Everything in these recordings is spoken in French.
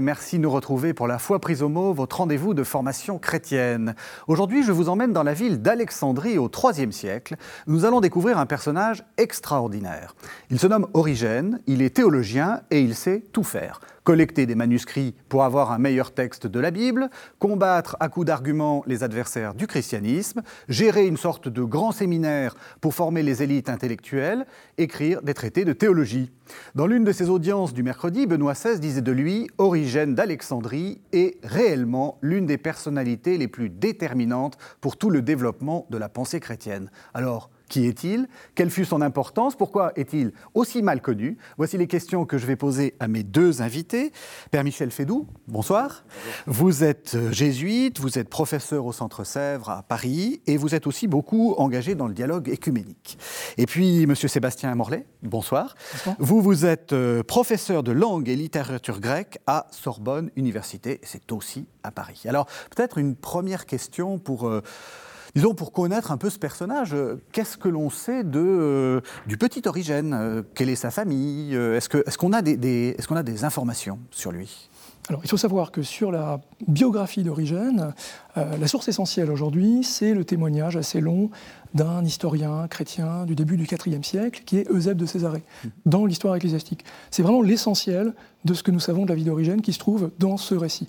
Merci de nous retrouver pour la foi prise au mot, votre rendez-vous de formation chrétienne. Aujourd'hui, je vous emmène dans la ville d'Alexandrie au IIIe siècle. Nous allons découvrir un personnage extraordinaire. Il se nomme Origène, il est théologien et il sait tout faire collecter des manuscrits pour avoir un meilleur texte de la Bible, combattre à coups d'arguments les adversaires du christianisme, gérer une sorte de grand séminaire pour former les élites intellectuelles, écrire des traités de théologie. Dans l'une de ses audiences du mercredi, Benoît XVI disait de lui Origène d'Alexandrie est réellement l'une des personnalités les plus déterminantes pour tout le développement de la pensée chrétienne. Alors, qui est-il? Quelle fut son importance? Pourquoi est-il aussi mal connu? Voici les questions que je vais poser à mes deux invités. Père Michel Fédou, bonsoir. Vous êtes euh, jésuite, vous êtes professeur au Centre Sèvres à Paris et vous êtes aussi beaucoup engagé dans le dialogue écuménique. Et puis, Monsieur Sébastien Morlaix, bonsoir. Vous, vous êtes euh, professeur de langue et littérature grecque à Sorbonne Université, c'est aussi à Paris. Alors, peut-être une première question pour... Euh, Disons, pour connaître un peu ce personnage, euh, qu'est-ce que l'on sait de, euh, du petit Origène euh, Quelle est sa famille Est-ce qu'on est qu'on a, des, est qu'on a des informations sur lui? Alors, il faut savoir que sur la biographie d'Origène, la source essentielle aujourd'hui, c'est le témoignage assez long d'un historien chrétien du début du IVe siècle, qui est Eusèbe de Césarée, dans l'histoire ecclésiastique. C'est vraiment l'essentiel de ce que nous savons de la vie d'Origène qui se trouve dans ce récit.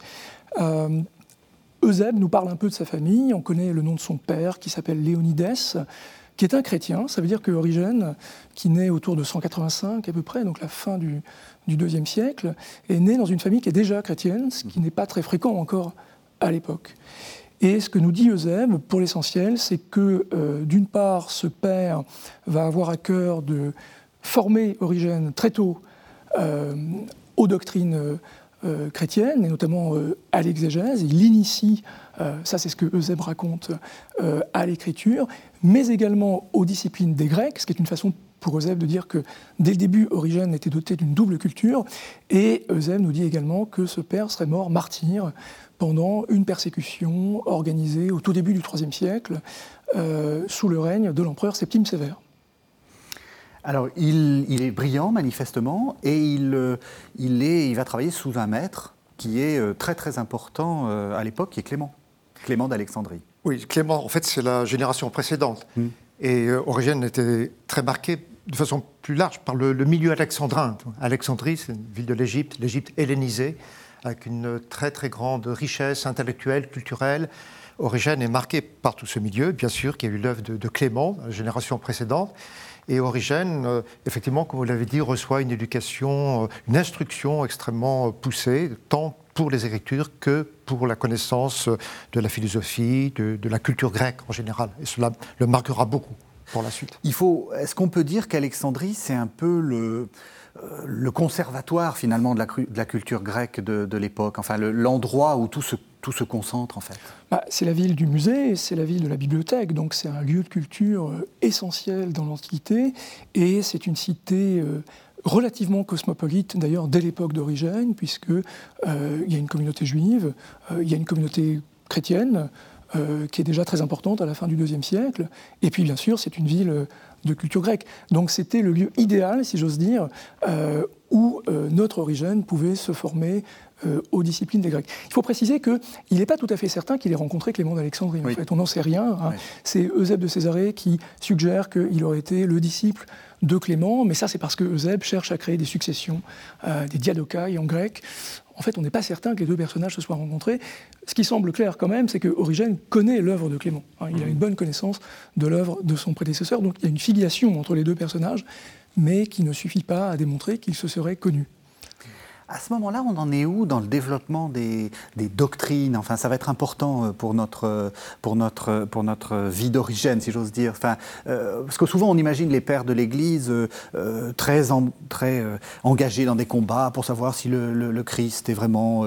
Eusèbe nous parle un peu de sa famille. On connaît le nom de son père qui s'appelle Léonides, qui est un chrétien. Ça veut dire que Origène, qui naît autour de 185 à peu près, donc la fin du, IIe siècle, est né dans une famille qui est déjà chrétienne, ce qui n'est pas très fréquent encore à l'époque. Et ce que nous dit Eusèbe, pour l'essentiel, c'est que euh, d'une part, ce père va avoir à cœur de former Origène très tôt euh, aux doctrines euh, chrétienne, et notamment euh, à l'exégèse. Il initie, euh, ça c'est ce que Eusèbe raconte, à l'écriture, mais également aux disciplines des Grecs, ce qui est une façon pour Eusèbe de dire que dès le début, Origène était doté d'une double culture, et Eusèbe nous dit également que ce père serait mort martyr pendant une persécution organisée au tout début du IIIe siècle, sous le règne de l'empereur Septime Sévère. Alors, il, est brillant, manifestement, et il, il, est, il va travailler sous un maître qui est euh, très très important euh, à l'époque, qui est Clément, Clément d'Alexandrie. Oui, Clément, en fait, c'est la génération précédente. Hmm. Et euh, Origène était très marqué de façon plus large par le, milieu alexandrin. Alexandrie, c'est une ville de l'Égypte, l'Égypte hellénisée, avec une très très grande richesse intellectuelle, culturelle. Origène est marqué par tout ce milieu, bien sûr, qui a eu l'œuvre de, de Clément, la génération précédente. Et Origène, euh, effectivement, comme vous l'avez dit, reçoit une éducation, euh, une instruction extrêmement euh, poussée, tant pour les écritures que pour la connaissance de la philosophie, de, la culture grecque en général. Et cela le marquera beaucoup pour la suite. Il faut, est-ce qu'on peut dire qu'Alexandrie, c'est un peu le, conservatoire finalement de la, culture grecque de, de l'époque, enfin l'endroit où tout se tout se concentre en fait bah, C'est la ville du musée, c'est la ville de la bibliothèque, donc c'est un lieu de culture euh, essentiel dans l'Antiquité, et c'est une cité euh, relativement cosmopolite d'ailleurs dès l'époque d'origine, puisque euh, il y a une communauté juive, il y a une communauté chrétienne, qui est déjà très importante à la fin du IIe siècle, et puis bien sûr c'est une ville de culture grecque. Donc c'était le lieu idéal, si j'ose dire, où notre origine pouvait se former euh, aux disciplines des Grecs. Il faut préciser qu'il n'est pas tout à fait certain qu'il ait rencontré Clément d'Alexandrie. En fait, on n'en sait rien. Hein. C'est Eusèbe de Césarée qui suggère qu'il aurait été le disciple de Clément, mais ça c'est parce que Eusèbe cherche à créer des successions, euh, des diadokai en grec. En fait, on n'est pas certain que les deux personnages se soient rencontrés. Ce qui semble clair quand même, c'est que Origène connaît l'œuvre de Clément. Hein. il a mmh. une bonne connaissance de l'œuvre de son prédécesseur, donc il y a une filiation entre les deux personnages, mais qui ne suffit pas à démontrer qu'ils se seraient connus. À ce moment-là, on en est où dans le développement des, doctrines? Enfin, ça va être important euh, pour notre, pour notre, pour notre vie d'origine, si j'ose dire. Enfin, euh, parce que souvent, on imagine les pères de l'Église euh, très, très engagés dans des combats pour savoir si le, Christ est vraiment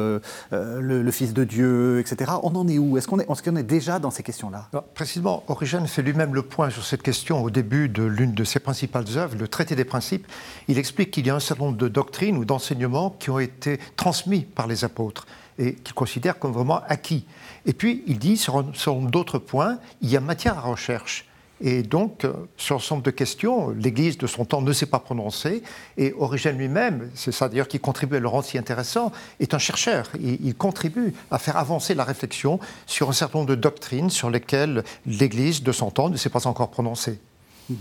le, Fils de Dieu, etc. On en est où? Est-ce qu'on est, est, est, déjà dans ces questions-là? Précisément, Origène fait lui-même le point sur cette question au début de l'une de ses principales œuvres, le Traité des principes. Il explique qu'il y a un certain nombre de doctrines ou d'enseignements qui ont été transmis par les apôtres et qu'il considère comme vraiment acquis. Et puis, il dit, sur, d'autres points, il y a matière à recherche. Et donc, sur l'ensemble de questions, l'Église de son temps ne s'est pas prononcée. Et Origène lui-même, c'est ça d'ailleurs qui contribue à le rendre si intéressant, est un chercheur. Il, contribue à faire avancer la réflexion sur un certain nombre de doctrines sur lesquelles l'Église de son temps ne s'est pas encore prononcée. Mm-hmm.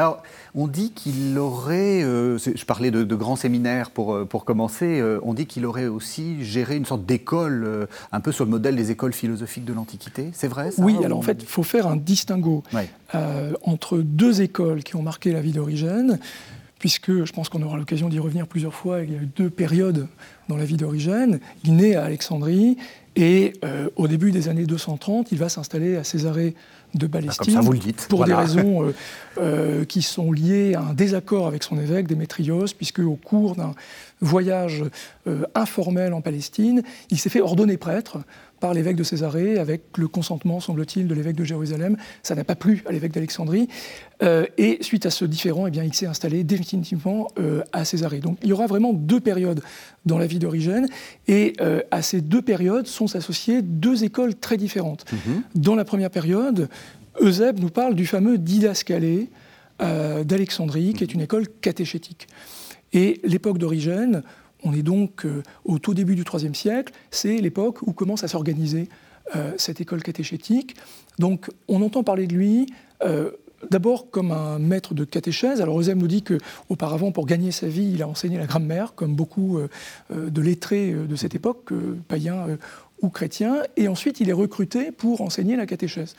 Alors, on dit qu'il aurait, euh, je parlais de, grands séminaires pour, euh, pour commencer, euh, on dit qu'il aurait aussi géré une sorte d'école, un peu sur le modèle des écoles philosophiques de l'Antiquité. C'est vrai ça Oui, alors en fait, il faut faire un distinguo entre deux écoles qui ont marqué la vie d'Origène puisque je pense qu'on aura l'occasion d'y revenir plusieurs fois. Il y a eu deux périodes dans la vie d'Origène. Il naît à Alexandrie et au début des années 230, il va s'installer à Césarée de Palestine, vous le dites. pour des raisons euh, euh, qui sont liées à un désaccord avec son évêque, Démétrios, puisque au cours d'un voyage euh, informel en Palestine, il s'est fait ordonner prêtre par l'évêque de Césarée, avec le consentement, semble-t-il, de l'évêque de Jérusalem. Ça n'a pas plu à l'évêque d'Alexandrie. Euh, et suite à ce différend, eh bien, il s'est installé définitivement euh, à Césarée. Donc il y aura vraiment deux périodes dans la vie d'Origène. Et euh, à ces deux périodes sont associées deux écoles très différentes. Mhm. Dans la première période, Eusèbe nous parle du fameux didascalé d'Alexandrie, qui est une école catéchétique. Et l'époque d'Origène, on est donc euh, au tout début du IIIe siècle, c'est l'époque où commence à s'organiser euh, cette école catéchétique. Donc on entend parler de lui euh, d'abord comme un maître de catéchèse. Alors Eusèbe nous dit qu'auparavant, pour gagner sa vie, il a enseigné la grammaire, comme beaucoup de lettrés de cette époque, païens ou chrétiens, et ensuite il est recruté pour enseigner la catéchèse.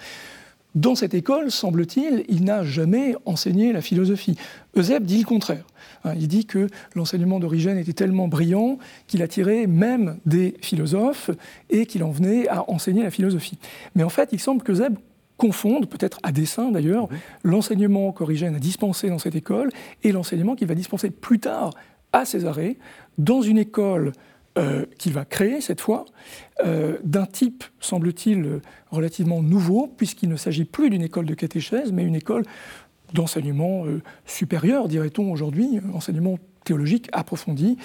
Dans cette école, semble-t-il, il, n'a jamais enseigné la philosophie. Eusèbe dit le contraire. Hein, il dit que l'enseignement d'Origène était tellement brillant qu'il attirait même des philosophes et qu'il en venait à enseigner la philosophie. Mais en fait, il semble que Eusèbe confonde, peut-être à dessein d'ailleurs, l'enseignement qu'Origène a dispensé dans cette école et l'enseignement qu'il va dispenser plus tard à Césarée, dans une école euh, qu'il va créer cette fois, euh, d'un type, semble-t-il, relativement nouveau, puisqu'il ne s'agit plus d'une école de catéchèse, mais une école d'enseignement euh, supérieur, dirait-on aujourd'hui, enseignement théologique approfondi.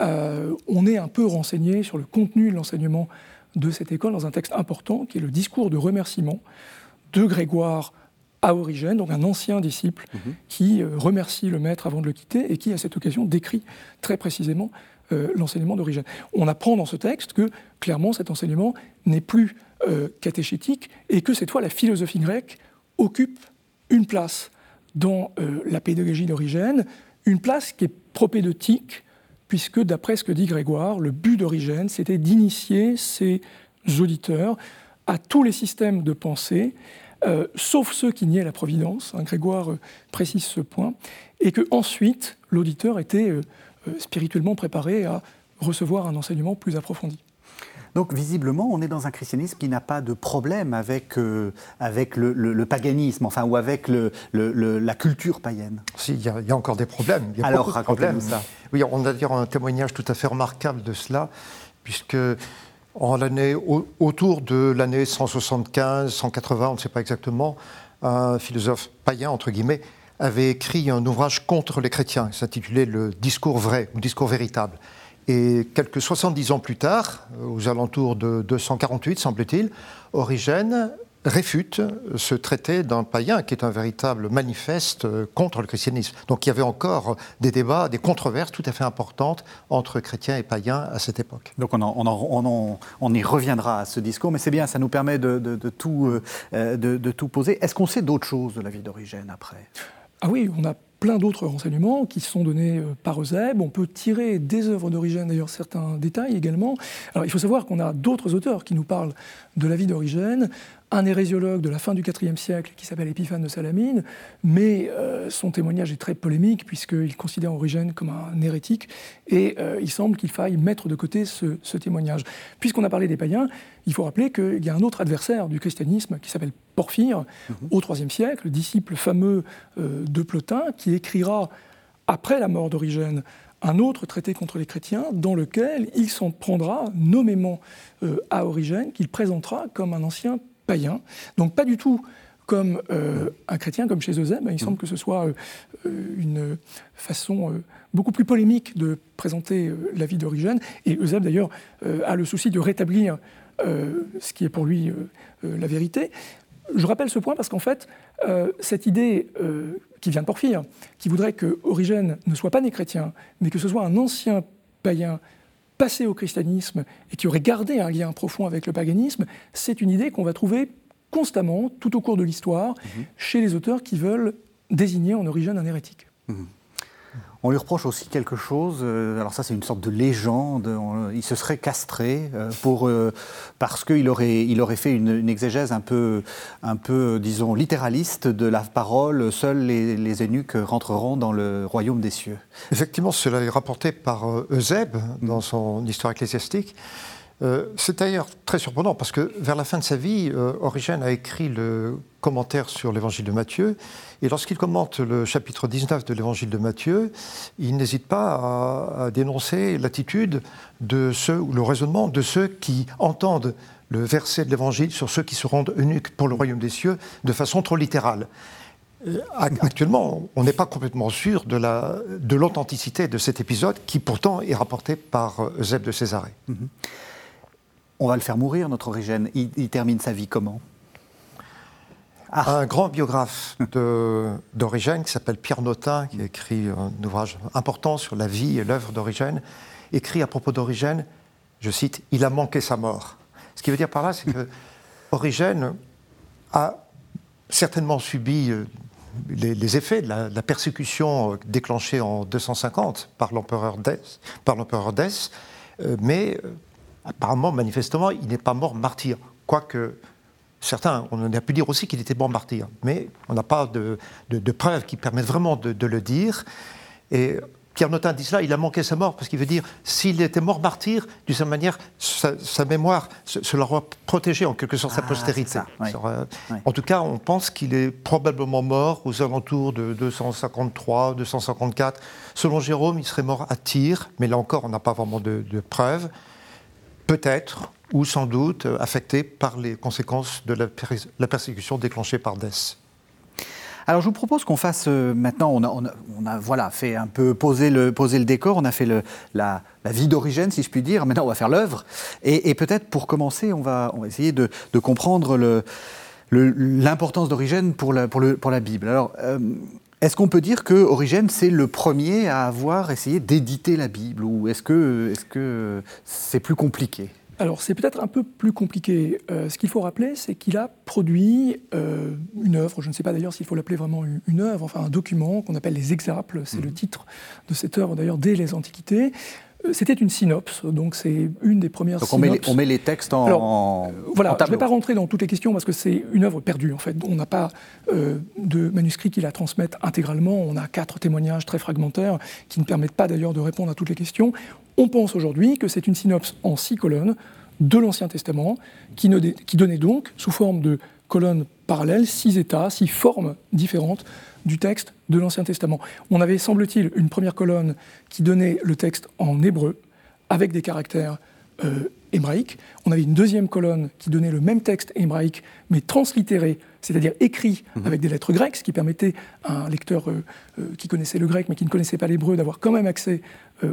on est un peu renseigné sur le contenu de l'enseignement de cette école dans un texte important qui est le discours de remerciement de Grégoire à Origène, donc un ancien disciple mhm. qui remercie le maître avant de le quitter et qui, à cette occasion, décrit très précisément euh, l'enseignement d'origine. On apprend dans ce texte que clairement cet enseignement n'est plus euh, catéchétique et que cette fois la philosophie grecque occupe une place dans euh, la pédagogie d'Origène, une place qui est propédeutique, puisque d'après ce que dit Grégoire, le but d'Origène, c'était d'initier ses auditeurs à tous les systèmes de pensée, sauf ceux qui niaient la providence, hein, Grégoire précise ce point, et que ensuite l'auditeur était spirituellement préparé à recevoir un enseignement plus approfondi. Donc visiblement, on est dans un christianisme qui n'a pas de problème avec, euh, avec le, paganisme, enfin, ou avec le, la culture païenne. Si, il y, a encore des problèmes. Il y a Alors, racontez-nous ça. Oui, on a dire un témoignage tout à fait remarquable de cela, puisque en l'année, autour de l'année 175, 180, on ne sait pas exactement, un philosophe païen, entre guillemets, avait écrit un ouvrage contre les chrétiens, s'intitulait Le discours vrai ou discours véritable. Et quelques 70 ans plus tard, aux alentours de 248, semble-t-il, Origène réfute ce traité d'un païen qui est un véritable manifeste contre le christianisme. Donc il y avait encore des débats, des controverses tout à fait importantes entre chrétiens et païens à cette époque. Donc on, on, y reviendra à ce discours, mais c'est bien, ça nous permet euh, de tout poser. Est-ce qu'on sait d'autres choses de la vie d'Origène après? Ah oui, on a plein d'autres renseignements qui sont donnés euh, par Eusèbe. On peut tirer des œuvres d'Origène, d'ailleurs certains détails également. Alors il faut savoir qu'on a d'autres auteurs qui nous parlent de la vie d'Origène un hérésiologue de la fin du IVe siècle qui s'appelle Épiphane de Salamine, mais euh, son témoignage est très polémique puisqu'il considère Origène comme un hérétique et euh, il semble qu'il faille mettre de côté ce, témoignage. Puisqu'on a parlé des païens, il faut rappeler qu'il y a un autre adversaire du christianisme qui s'appelle Porphyre mhm. au IIIe siècle, disciple fameux euh, de Plotin, qui écrira après la mort d'Origène un autre traité contre les chrétiens dans lequel il s'en prendra nommément à Origène, qu'il présentera comme un ancien païen, donc pas du tout comme euh, un chrétien, comme chez Eusèbe. Il semble que ce soit euh, une façon euh, beaucoup plus polémique de présenter la vie d'Origène. Et Eusèbe, d'ailleurs, a le souci de rétablir ce qui est pour lui la vérité. Je rappelle ce point parce qu'en fait, cette idée qui vient de Porphyre, qui voudrait que Origène ne soit pas né chrétien, mais que ce soit un ancien païen passé au christianisme et qui aurait gardé un lien profond avec le paganisme, c'est une idée qu'on va trouver constamment, tout au cours de l'histoire, mhm. chez les auteurs qui veulent désigner en Origène un hérétique. Mhm. On lui reproche aussi quelque chose, euh, alors ça c'est une sorte de légende, il se serait castré euh, pour, euh, parce qu'il aurait, il aurait fait une, exégèse un peu, un peu, disons, littéraliste de la parole, seuls les, les, eunuques rentreront dans le royaume des cieux. Effectivement, cela est rapporté par Eusèbe dans son histoire ecclésiastique. Euh, c'est d'ailleurs très surprenant parce que vers la fin de sa vie, euh, Origène a écrit le commentaire sur l'évangile de Matthieu. Et lorsqu'il commente le chapitre 19 de l'évangile de Matthieu, il n'hésite pas à, dénoncer l'attitude de ceux, ou le raisonnement de ceux qui entendent le verset de l'évangile sur ceux qui se rendent eunuques pour le royaume des cieux de façon trop littérale. Euh, actuellement, on n'est pas complètement sûr de l'authenticité de, cet épisode qui pourtant est rapporté par Eusèbe de Césarée. Mm-hmm. On va le faire mourir, notre Origène. Il, termine sa vie comment? Ah. Un grand biographe d'Origène qui s'appelle Pierre Notin, qui a écrit un ouvrage important sur la vie et l'œuvre d'Origène, écrit à propos d'Origène, je cite, Il a manqué sa mort. Ce qui veut dire par là, c'est que Origène a certainement subi euh, les, effets de la, persécution euh, déclenchée en 250 par l'empereur Dès, euh, mais apparemment, manifestement, il n'est pas mort martyr. Quoique, certains, on a pu dire aussi qu'il était mort martyr. Mais on n'a pas de, preuves qui permettent vraiment de, le dire. Et Pierre Notin dit cela, il a manqué sa mort, parce qu'il veut dire, s'il était mort martyr, d'une certaine manière, sa, mémoire, cela aurait protégé en quelque sorte sa ah, postérité. En tout cas, on pense qu'il est probablement mort aux alentours de 253, 254. Selon Jérôme, il serait mort à Tyr, mais là encore, on n'a pas vraiment de preuves peut-être ou sans doute euh, affecté par les conséquences de la, persécution déclenchée par Dess. Alors je vous propose qu'on fasse euh, maintenant, on a, voilà, fait un peu poser le, décor, on a fait la, vie d'origine, si je puis dire, maintenant on va faire l'œuvre. Et, peut-être pour commencer, on va, on essayer de, comprendre l'importance d'origine pour la, Bible. Alors, euh, est-ce qu'on peut dire que Origène, c'est le premier à avoir essayé d'éditer la Bible? Ou est-ce que c'est -ce c'est plus compliqué? Alors c'est peut-être un peu plus compliqué. Euh, ce qu'il faut rappeler, c'est qu'il a produit euh, une œuvre, je ne sais pas d'ailleurs s'il faut l'appeler vraiment une, œuvre, enfin un document qu'on appelle les Exaples, c'est le mmh. titre de cette œuvre d'ailleurs dès les Antiquités, c'était une synopse, donc c'est une des premières donc on Met les, on met les textes en, voilà, Je ne vais pas rentrer dans toutes les questions parce que c'est une œuvre perdue en fait. On n'a pas euh, de manuscrits qui la transmettent intégralement. On a quatre témoignages très fragmentaires qui ne permettent pas d'ailleurs de répondre à toutes les questions. On pense aujourd'hui que c'est une synopse en six colonnes de l'Ancien Testament qui, qui donnait donc, sous forme de colonnes parallèles, six états, six formes différentes du texte de l'Ancien Testament. On avait, semble-t-il, une première colonne qui donnait le texte en hébreu, avec des caractères euh, hébraïques. On avait une deuxième colonne qui donnait le même texte hébraïque, mais translittéré, c'est-à-dire écrit mhm. avec des lettres grecques, ce qui permettait à un lecteur euh, euh, qui connaissait le grec mais qui ne connaissait pas l'hébreu d'avoir quand même accès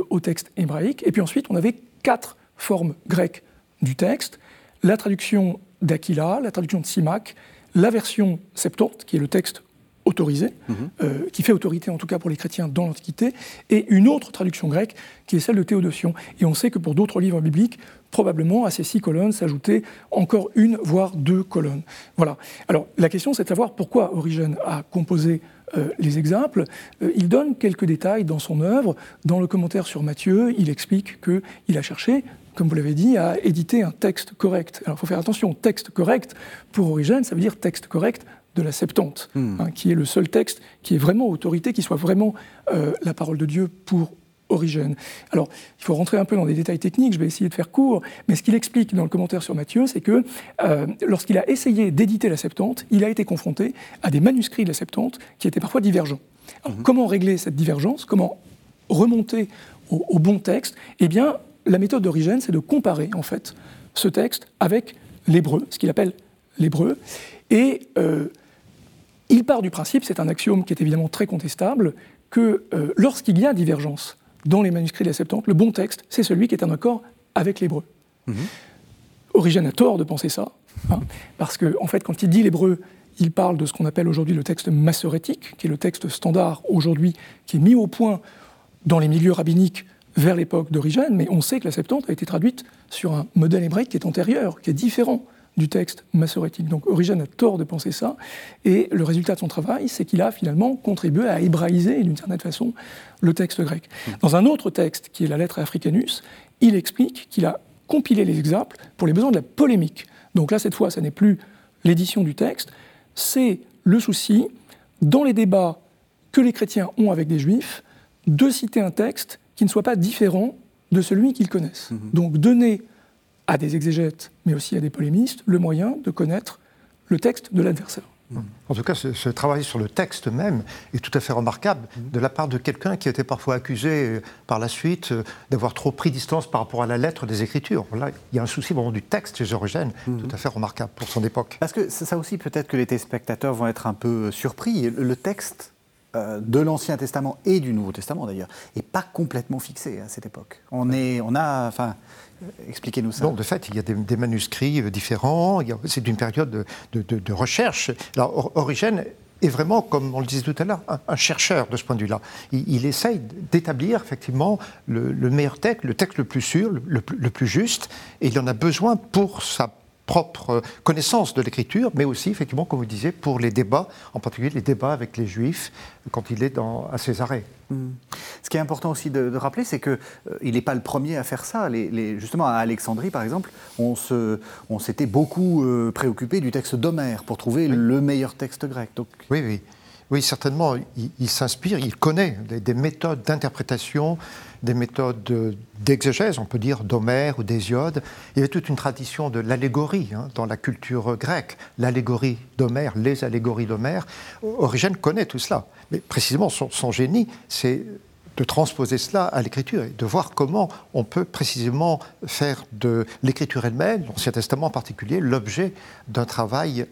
au texte hébraïque. Et puis ensuite, on avait quatre formes grecques du texte, la traduction d'Aquila, la traduction de Simac, la version Septante, qui est le texte autorisé, mhm. euh, qui fait autorité en tout cas pour les chrétiens dans l'Antiquité, et une autre traduction grecque qui est celle de Théodotion. Et on sait que pour d'autres livres bibliques, probablement à ces six colonnes s'ajoutait encore une, voire deux colonnes. Voilà. Alors la question c'est de savoir pourquoi Origène a composé euh, les exemples. Euh, il donne quelques détails dans son œuvre. Dans le commentaire sur Matthieu, il explique qu'il a cherché comme vous l'avez dit, à éditer un texte correct. Alors il faut faire attention, texte correct, pour Origène, ça veut dire texte correct de la Septante, hmm. hein, qui est le seul texte qui est vraiment autorité, qui soit vraiment euh, la parole de Dieu pour Origène. Alors, il faut rentrer un peu dans des détails techniques, je vais essayer de faire court, mais ce qu'il explique dans le commentaire sur Matthieu, c'est que euh, lorsqu'il a essayé d'éditer la Septante, il a été confronté à des manuscrits de la Septante qui étaient parfois divergents. Alors, hmm. comment régler cette divergence? Comment remonter au, bon texte? Eh bien, la méthode d'Origène, c'est de comparer, en fait, ce texte avec l'hébreu, ce qu'il appelle l'hébreu, et euh, il part du principe, c'est un axiome qui est évidemment très contestable, que euh, lorsqu'il y a divergence dans les manuscrits de la Septante, le bon texte, c'est celui qui est en accord avec l'hébreu. Mhm. Origène a tort de penser ça, hein, parce qu'en en fait, quand il dit l'hébreu, il parle de ce qu'on appelle aujourd'hui le texte massorétique, qui est le texte standard aujourd'hui, qui est mis au point dans les milieux rabbiniques vers l'époque d'origine, mais on sait que la Septante a été traduite sur un modèle hébraïque qui est antérieur, qui est différent du texte massorétique. Donc Origène a tort de penser ça, et le résultat de son travail, c'est qu'il a finalement contribué à hébraïser d'une certaine façon le texte grec. Dans un autre texte, qui est la lettre Africanus, il explique qu'il a compilé les exemples pour les besoins de la polémique. Donc là, cette fois, ce n'est plus l'édition du texte, c'est le souci, dans les débats que les chrétiens ont avec des juifs, de citer un texte qui ne soit pas différent de celui qu'ils connaissent. Mhm. Donc donner à des exégètes, mais aussi à des polémistes, le moyen de connaître le texte de l'adversaire. En tout cas, ce, travail sur le texte même est tout à fait remarquable de la part de quelqu'un qui était parfois accusé euh, par la suite euh, d'avoir trop pris distance par rapport à la lettre des Écritures. Là, il y a un souci vraiment du texte chez Origène, mhm. tout à fait remarquable pour son époque. Parce que ça aussi, peut-être que les téléspectateurs vont être un peu surpris. Le texte euh, de l'Ancien Testament et du Nouveau Testament d'ailleurs, n'est pas complètement fixé à cette époque. On, est, on a, enfin, Expliquez-nous ça. Non, de fait, il y a des, manuscrits euh, différents. C'est une période de, recherche. Alors, Origène est vraiment, comme on le disait tout à l'heure, un, chercheur de ce point de vue-là. Il, essaye d'établir effectivement le, meilleur texte, le texte le plus sûr, le, le, plus juste, et il en a besoin pour sa propre connaissance de l'écriture, mais aussi, effectivement, comme vous disiez, pour les débats, en particulier les débats avec les juifs quand il est dans, à Césarée. Hmm. Ce qui est important aussi de, rappeler, c'est qu'il euh, il n'est pas le premier à faire ça. Les, justement, à Alexandrie, par exemple, on, s'était beaucoup euh, préoccupé du texte d'Homère pour trouver le meilleur texte grec. Donc... Oui, oui. Oui, certainement, il, s'inspire, il connaît des, méthodes d'interprétation, des méthodes d'exégèse, on peut dire d'Homère ou d'Hésiode. Il y avait toute une tradition de l'allégorie hein, dans la culture grecque, l'allégorie d'Homère, les allégories d'Homère. Origène connaît tout cela, mais précisément son, génie, c'est de transposer cela à l'écriture et de voir comment on peut précisément faire de l'écriture elle-même, l'Ancien Testament en particulier, l'objet d'un travail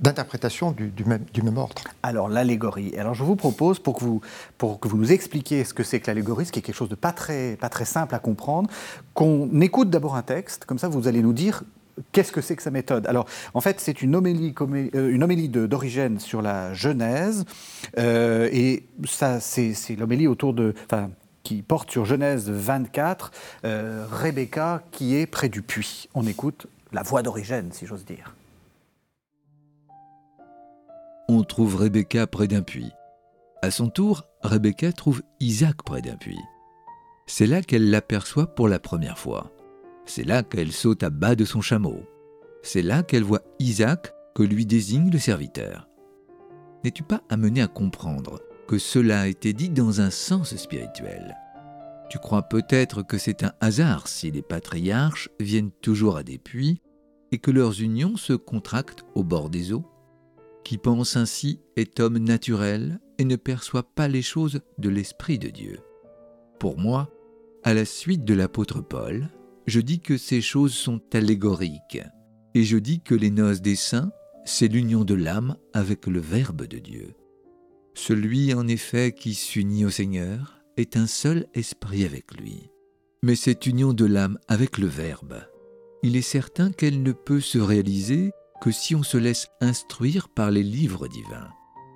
d'interprétation du, même, ordre. Alors l'allégorie. Alors je vous propose pour que vous, pour que vous nous expliquiez ce que c'est que l'allégorie, ce qui est quelque chose de pas très, pas très simple à comprendre, qu'on écoute d'abord un texte, comme ça vous allez nous dire qu'est-ce que c'est que sa méthode Alors, en fait, c'est une homélie, euh, une homélie d'origine sur la Genèse, euh, et ça, c'est l'homélie autour de, qui porte sur Genèse 24, euh, Rebecca qui est près du puits. On écoute la voix d'origine, si j'ose dire on trouve Rebecca près d'un puits. À son tour, Rebecca trouve Isaac près d'un puits. C'est là qu'elle l'aperçoit pour la première fois. C'est là qu'elle saute à bas de son chameau. C'est là qu'elle voit Isaac que lui désigne le serviteur. N'es-tu pas amené à comprendre que cela a été dit dans un sens spirituel? Tu crois peut-être que c'est un hasard si les patriarches viennent toujours à des puits et que leurs unions se contractent au bord des eaux? Qui pense ainsi est homme naturel et ne perçoit pas les choses de l'Esprit de Dieu. Pour moi, à la suite de l'apôtre Paul, je dis que ces choses sont allégoriques, et je dis que les noces des saints, c'est l'union de l'âme avec le Verbe de Dieu. Celui en effet qui s'unit au Seigneur est un seul esprit avec lui. Mais cette union de l'âme avec le Verbe, il est certain qu'elle ne peut se réaliser que si on se laisse instruire par les livres divins,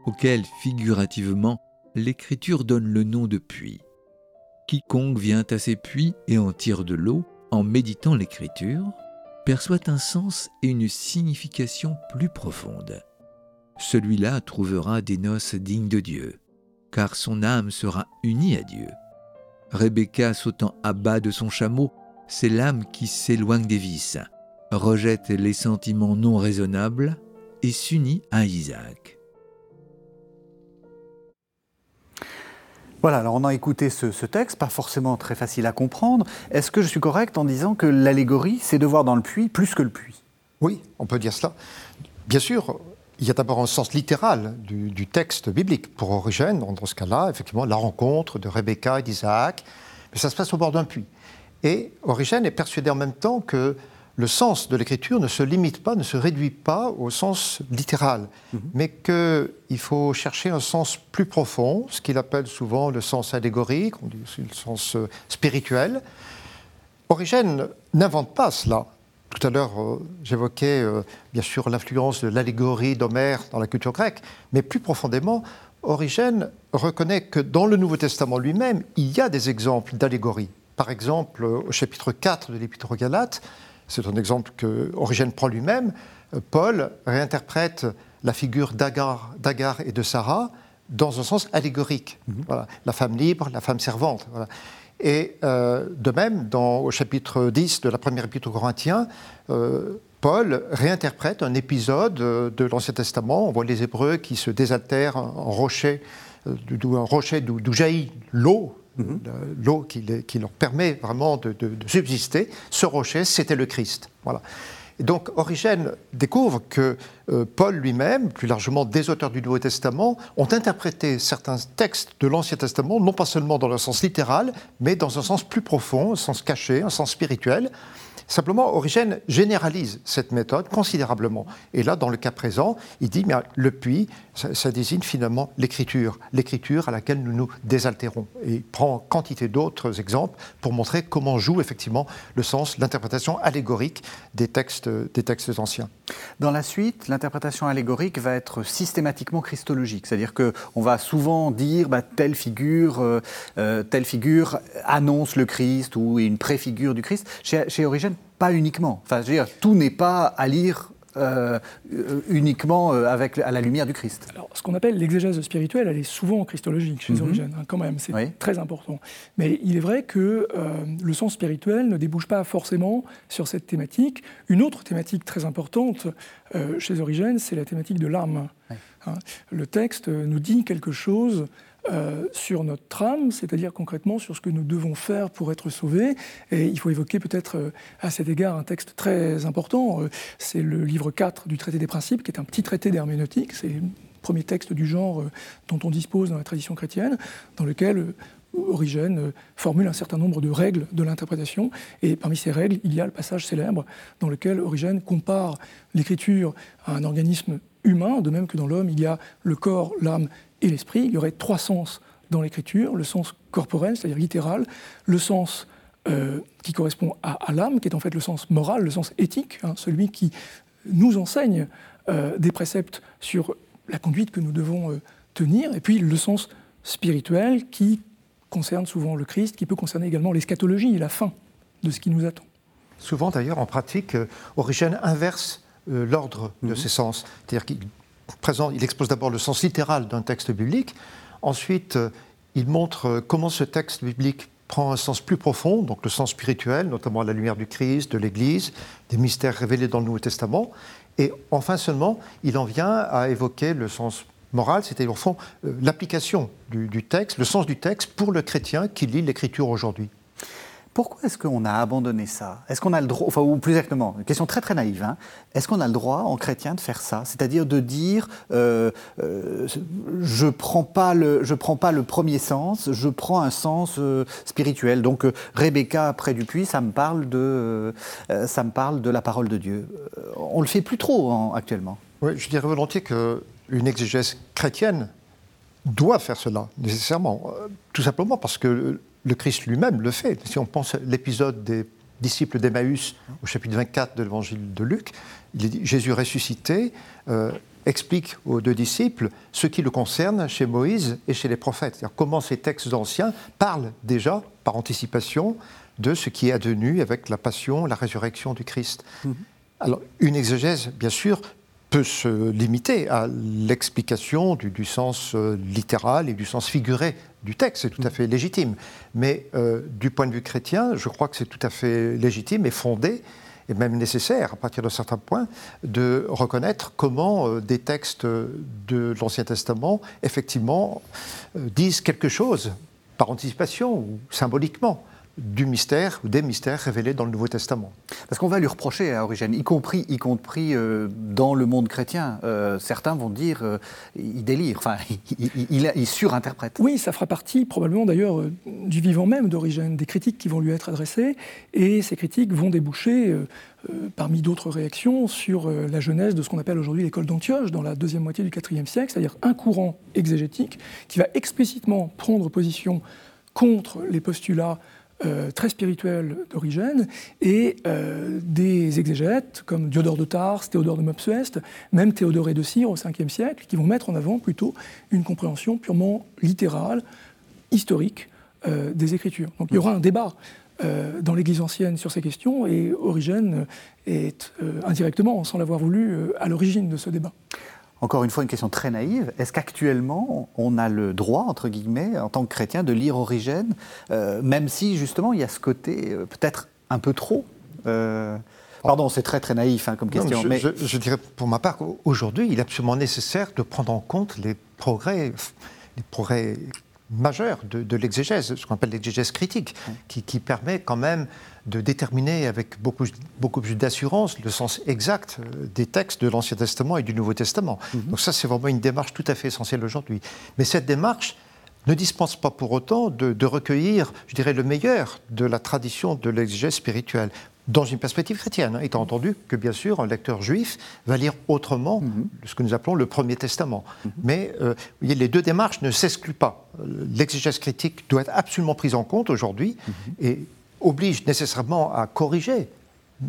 auxquels figurativement l'Écriture donne le nom de puits. Quiconque vient à ces puits et en tire de l'eau en méditant l'Écriture, perçoit un sens et une signification plus profonde. Celui-là trouvera des noces dignes de Dieu, car son âme sera unie à Dieu. Rebecca sautant à bas de son chameau, c'est l'âme qui s'éloigne des vices, rejette les sentiments non raisonnables et s'unit à Isaac. Voilà, alors on a écouté ce, texte, pas forcément très facile à comprendre. Est-ce que je suis correct en disant que l'allégorie, c'est de voir dans le puits plus que le puits? Oui, on peut dire cela. Bien sûr, il y a d'abord un sens littéral du, texte biblique. Pour Origène, dans ce cas-là, effectivement, la rencontre de Rebecca et d'Isaac, mais ça se passe au bord d'un puits. Et Origène est persuadé en même temps que le sens de l'écriture ne se limite pas, ne se réduit pas au sens littéral, mhm. mais qu'il faut chercher un sens plus profond, ce qu'il appelle souvent le sens allégorique, on dit aussi le sens euh, spirituel. Origène n'invente pas cela. tout à l'heure, j'évoquais bien sûr l'influence de l'allégorie d'Homère dans la culture grecque, mais plus profondément, Origène reconnaît que dans le Nouveau Testament lui-même, il y a des exemples d'allégorie. Par exemple, au chapitre 4 de l'Épître aux Galates, c'est un exemple que Origène prend lui-même, Paul réinterprète la figure d'Agar et de Sarah dans un sens allégorique. Mhm. Voilà. La femme libre, la femme servante. Et euh, de même, dans, au chapitre 10 de la première épître aux Corinthiens, euh, Paul réinterprète un épisode de l'Ancien Testament. On voit les Hébreux qui se désaltèrent en rocher, euh, un rocher d'où jaillit l'eau, mhm. l'eau qui, leur permet vraiment de, subsister. Ce rocher, c'était le Christ. Voilà. Et donc Origène découvre que euh, Paul lui-même, plus largement des auteurs du Nouveau Testament, ont interprété certains textes de l'Ancien Testament, non pas seulement dans le sens littéral, mais dans un sens plus profond, un sens caché, un sens spirituel. Simplement, Origène généralise cette méthode considérablement. Et là, dans le cas présent, il dit, le puits, ça, désigne finalement l'écriture, l'écriture à laquelle nous nous désaltérons. Et il prend quantité d'autres exemples pour montrer comment joue effectivement le sens, l'interprétation allégorique des textes, des textes anciens. Dans la suite, l'interprétation allégorique va être systématiquement christologique, c'est-à-dire qu'on va souvent dire bah, telle figure, euh, euh, telle figure annonce le Christ ou une préfigure du Christ. Chez Origène, pas uniquement. Enfin, je veux dire, tout n'est pas à lire euh, uniquement euh, avec, à la lumière du Christ. Alors, ce qu'on appelle l'exégèse spirituelle, elle est souvent christologique chez les mhm. Origènes, hein, quand même, c'est très important. Mais il est vrai que euh, le sens spirituel ne débouche pas forcément sur cette thématique. Une autre thématique très importante chez les Origènes, c'est la thématique de l'âme. Hein, le texte nous dit quelque chose euh, sur notre trame, c'est-à-dire concrètement sur ce que nous devons faire pour être sauvés. Et il faut évoquer peut-être euh, à cet égard un texte très important, euh, c'est le livre 4 du traité des principes, qui est un petit traité d'herméneutique, c'est le premier texte du genre dont on dispose dans la tradition chrétienne, dans lequel Origène formule un certain nombre de règles de l'interprétation, et parmi ces règles, il y a le passage célèbre dans lequel Origène compare l'écriture à un organisme humain, de même que dans l'homme, il y a le corps, l'âme et l'esprit. Il y aurait trois sens dans l'écriture, le sens corporel, c'est-à-dire littéral, le sens euh, qui correspond à, l'âme, qui est en fait le sens moral, le sens éthique, hein, celui qui nous enseigne euh, des préceptes sur la conduite que nous devons euh, tenir, et puis le sens spirituel qui concerne souvent le Christ, qui peut concerner également l'eschatologie et la fin de ce qui nous attend. Souvent d'ailleurs en pratique, Origène inverse l'ordre de mhm. ces sens, c'est-à-dire qu'il il expose d'abord le sens littéral d'un texte biblique, ensuite euh, il montre euh, comment ce texte biblique prend un sens plus profond, donc le sens spirituel, notamment à la lumière du Christ, de l'Église, des mystères révélés dans le Nouveau Testament, et enfin seulement, il en vient à évoquer le sens moral, c'est-à-dire au fond euh, l'application du, texte, le sens du texte pour le chrétien qui lit l'Écriture aujourd'hui. Pourquoi est-ce qu'on a abandonné ça? Est-ce qu'on a le droit, enfin, ou plus exactement, une question très très naïve, hein, est-ce qu'on a le droit en chrétien de faire ça? C'est-à-dire de dire, euh, euh, je prends pas le, prends pas le premier sens, je prends un sens euh, spirituel. Donc Rebecca près du puits, ça me parle de, ça me parle de la parole de Dieu. on le fait plus trop hein, actuellement. Oui, je dirais volontiers qu'une exégèse chrétienne doit faire cela nécessairement, tout simplement parce que le Christ lui-même le fait. Si on pense à l'épisode des disciples d'Emmaüs au chapitre 24 de l'évangile de Luc, Jésus ressuscité euh, explique aux deux disciples ce qui le concerne chez Moïse et chez les prophètes. Comment ces textes anciens parlent déjà, par anticipation, de ce qui est advenu avec la passion, la résurrection du Christ. Mm-hmm. Alors, une exégèse, bien sûr, peut se limiter à l'explication du, sens euh, littéral et du sens figuré du texte, c'est tout à fait légitime. Mais euh, du point de vue chrétien, je crois que c'est tout à fait légitime et fondé, et même nécessaire, à partir d'un certain point, de reconnaître comment euh, des textes de l'Ancien Testament, effectivement, disent quelque chose, par anticipation ou symboliquement, du mystère ou des mystères révélés dans le Nouveau Testament. Parce qu'on va lui reprocher à Origène, y compris, y compris euh, dans le monde chrétien, euh, certains vont dire euh, il délire, enfin il, surinterprète. Oui, ça fera partie probablement d'ailleurs du vivant même d'Origène, des critiques qui vont lui être adressées, et ces critiques vont déboucher parmi d'autres réactions sur la genèse de ce qu'on appelle aujourd'hui l'école d'Antioche dans la deuxième moitié du IVe siècle, c'est-à-dire un courant exégétique qui va explicitement prendre position contre les postulats euh, très spirituel d'Origène et euh, des exégètes comme Diodore de Tars, Théodore de Mopsuest, même Théodoré de Cire au 5e siècle, qui vont mettre en avant plutôt une compréhension purement littérale, historique euh, des Écritures. Donc il y aura un débat dans l'Église ancienne sur ces questions et Origène est indirectement, sans l'avoir voulu, à l'origine de ce débat. Encore une fois, une question très naïve. Est-ce qu'actuellement, on a le droit, entre guillemets, en tant que chrétien, de lire Origène, euh, même si, justement, il y a ce côté euh, peut-être un peu trop euh, Pardon, c'est très très naïf hein, comme question. mais je, dirais pour ma part qu'aujourd'hui, il est absolument nécessaire de prendre en compte les progrès, les progrès majeurs de, l'exégèse, ce qu'on appelle l'exégèse critique, qui, qui, permet quand même de déterminer avec beaucoup, beaucoup plus d'assurance le sens exact euh, des textes de l'Ancien Testament et du Nouveau Testament. Mhm. Donc ça, c'est vraiment une démarche tout à fait essentielle aujourd'hui. Mais cette démarche ne dispense pas pour autant de, de, recueillir, je dirais, le meilleur de la tradition de l'exégèse spirituelle dans une perspective chrétienne, hein, étant entendu que bien sûr un lecteur juif va lire autrement mhm. ce que nous appelons le Premier Testament. Mhm. Mais euh, les deux démarches ne s'excluent pas. L'exégèse critique doit être absolument prise en compte aujourd'hui, et oblige nécessairement à corriger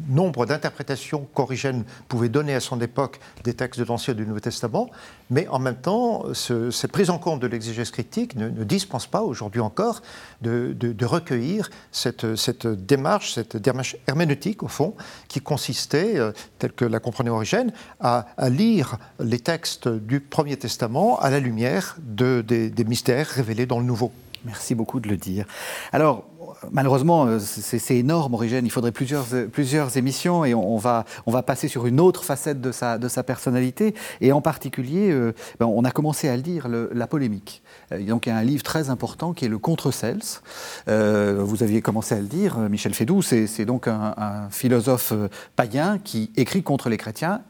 nombre d'interprétations qu'Origène pouvait donner à son époque des textes de l'Ancien et du Nouveau Testament, mais en même temps, cette prise en compte de l'exégèse critique ne, dispense pas aujourd'hui encore de, recueillir cette, démarche, cette démarche herméneutique au fond, qui consistait, euh, telle que la comprenait Origène, à, lire les textes du Premier Testament à la lumière des, des mystères révélés dans le Nouveau. Merci beaucoup de le dire. Alors, malheureusement, euh, c'est énorme, Origène. Il faudrait plusieurs, plusieurs émissions et on, va, on va passer sur une autre facette de sa, de sa personnalité. Et en particulier, euh, ben, on a commencé à le dire, la polémique. Euh, donc, il y a un livre très important qui est le Contre-Cels. vous aviez commencé à le dire, Michel Fédou, c'est donc un, philosophe païen qui écrit contre les chrétiens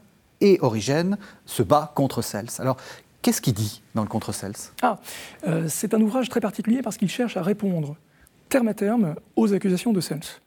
et Origène se bat contre Cels. Alors, Qu'est-ce qu'il dit dans le Contre-Cels? Ah, C'est un ouvrage très particulier parce qu'il cherche à répondre terme à terme aux accusations de Sens.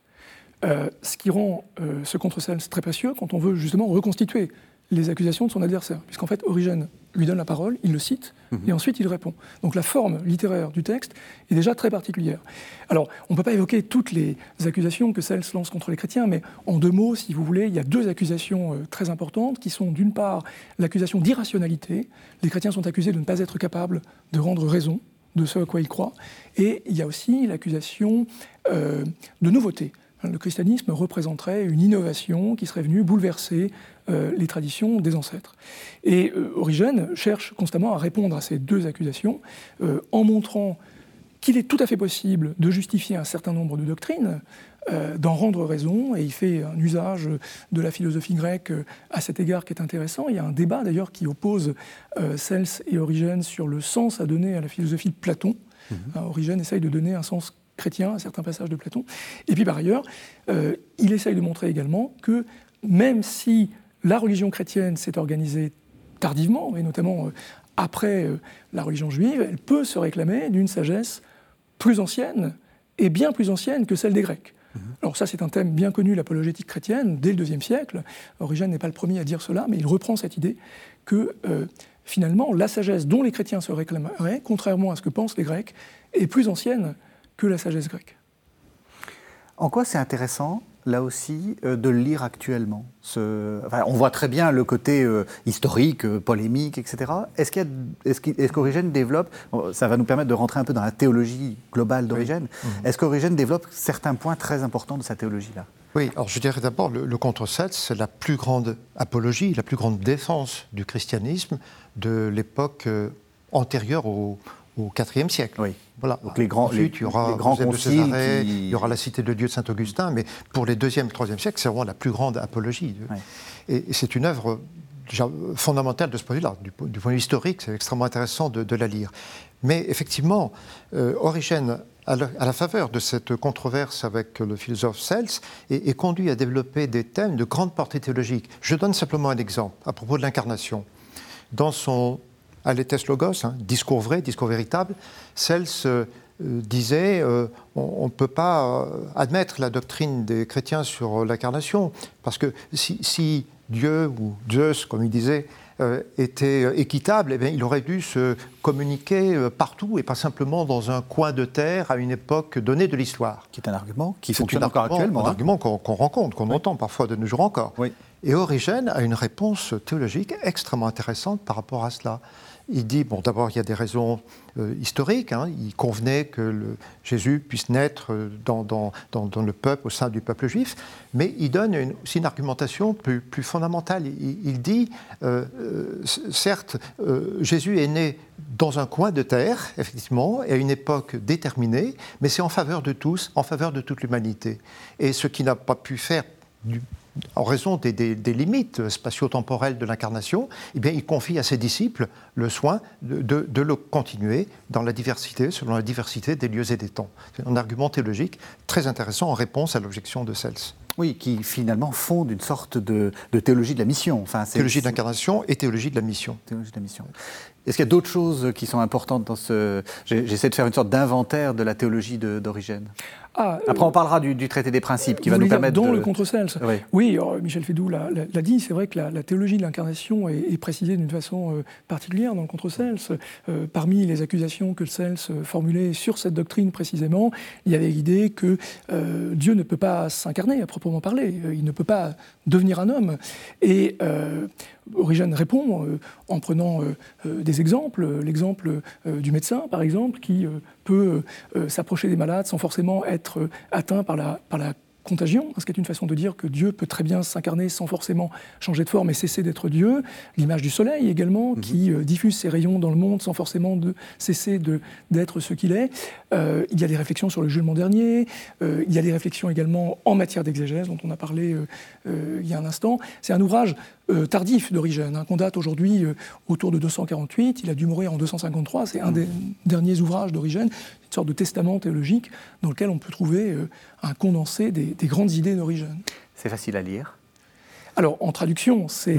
Euh, ce qui rend euh, ce contre-Sens très précieux quand on veut justement reconstituer les accusations de son adversaire, puisqu'en fait Origène lui donne la parole, il le cite, mhm. et ensuite il répond. Donc la forme littéraire du texte est déjà très particulière. Alors, on ne peut pas évoquer toutes les accusations que Sels lance contre les chrétiens, mais en deux mots, si vous voulez, il y a deux accusations euh, très importantes, qui sont d'une part l'accusation d'irrationalité. Les chrétiens sont accusés de ne pas être capables de rendre raison, de ce à quoi il croit. Et il y a aussi l'accusation euh, de nouveauté. Le christianisme représenterait une innovation qui serait venue bouleverser euh, les traditions des ancêtres. Et euh, Origène cherche constamment à répondre à ces deux accusations en montrant qu'il est tout à fait possible de justifier un certain nombre de doctrines, euh, d'en rendre raison, et il fait un usage de la philosophie grecque euh, à cet égard qui est intéressant. Il y a un débat d'ailleurs qui oppose euh, Cels et Origène sur le sens à donner à la philosophie de Platon. Mhm. Origène essaye de donner un sens chrétien à certains passages de Platon. Et puis par ailleurs, il essaye de montrer également que même si la religion chrétienne s'est organisée tardivement, et notamment après la religion juive, elle peut se réclamer d'une sagesse plus ancienne, et bien plus ancienne que celle des Grecs. Mhm. Alors ça, c'est un thème bien connu, l'apologétique chrétienne, dès le IIe siècle. Origène n'est pas le premier à dire cela, mais il reprend cette idée que euh, finalement, la sagesse dont les chrétiens se réclameraient, contrairement à ce que pensent les Grecs, est plus ancienne que la sagesse grecque. En quoi c'est intéressant là aussi, euh, de le lire actuellement On voit très bien le côté euh, historique, euh, polémique, etc. Est-ce qu'Origène est développe, ça va nous permettre de rentrer un peu dans la théologie globale d'Origène, mhm. est-ce qu'Origène développe certains points très importants de sa théologie-là Oui, alors je dirais d'abord, le, le contre-7, c'est la plus grande apologie, la plus grande défense du christianisme de l'époque antérieure au, au IVe siècle. Oui. Voilà. Donc les grands, Ensuite, il y aura les grands conciles, il y aura la cité de Dieu de Saint-Augustin, mais pour les 2e et 3e siècles, c'est vraiment la plus grande apologie. Et, c'est une œuvre fondamentale de ce point de vue-là. Du, point de vue historique, c'est extrêmement intéressant de, la lire. Mais effectivement, euh, Origène, à la, faveur de cette controverse avec le philosophe Cels, est, conduit à développer des thèmes de grande portée théologique. Je donne simplement un exemple à propos de l'incarnation. Dans son Aletes Logos, hein, discours vrai, discours véritable, Cels euh, disait euh, on ne peut pas euh, admettre la doctrine des chrétiens sur l'incarnation, parce que si, Dieu ou Zeus, comme il disait, euh, était équitable, eh il aurait dû se communiquer partout et pas simplement dans un coin de terre à une époque donnée de l'histoire. Qui est un argument qui fonctionne encore actuellement. Un hein. argument qu'on rencontre, qu'on entend parfois de nos jours encore. Et Origène a une réponse théologique extrêmement intéressante par rapport à cela il dit, bon, d'abord, il y a des raisons euh, historiques. Hein. Il convenait que le, Jésus puisse naître euh, dans, le peuple, au sein du peuple juif, mais il donne une, aussi une argumentation plus, plus fondamentale. Il, dit, euh, certes, Jésus est né dans un coin de terre, effectivement, et à une époque déterminée, mais c'est en faveur de tous, en faveur de toute l'humanité. Et ce qui n'a pas pu faire du, en raison des, limites spatio-temporelles de l'incarnation, eh bien, il confie à ses disciples le soin de, le continuer dans la diversité, selon la diversité des lieux et des temps. C'est un argument théologique très intéressant en réponse à l'objection de Cels. Oui, qui finalement fonde une sorte de, théologie de la mission. Enfin, théologie de l'incarnation et théologie de la mission. Théologie de la mission. Est-ce qu'il y a d'autres choses qui sont importantes dans ce... J'essaie de faire une sorte d'inventaire de la théologie d'Origène. Ah, Après, on parlera du, traité des principes qui va nous permettre dont de... le contre Cels. Oui, Michel Fédou l'a dit, c'est vrai que la, théologie de l'incarnation est, précisée d'une façon euh, particulière dans le contre Cels. Euh, parmi les accusations que Cels formulait sur cette doctrine précisément, il y avait l'idée que euh, Dieu ne peut pas s'incarner à proprement parler, il ne peut pas devenir un homme. Et Origène répond euh, en prenant euh, euh, des exemples, l'exemple du médecin par exemple, qui peut s'approcher des malades sans forcément être atteint par la, par la contagion, ce qui est une façon de dire que Dieu peut très bien s'incarner sans forcément changer de forme et cesser d'être Dieu. L'image du soleil également, mhm. qui euh, diffuse ses rayons dans le monde sans forcément de cesser d'être ce qu'il est. Euh, il y a des réflexions sur le jugement dernier, euh, il y a des réflexions également en matière d'exégèse, dont on a parlé il y a un instant. C'est un ouvrage tardif d'origine, hein, qu'on date aujourd'hui autour de 248, il a dû mourir en 253, c'est un des derniers ouvrages d'origine, une sorte de testament théologique dans lequel on peut trouver euh, un condensé des, grandes idées d'origine. C'est facile à lire alors, en traduction, c'est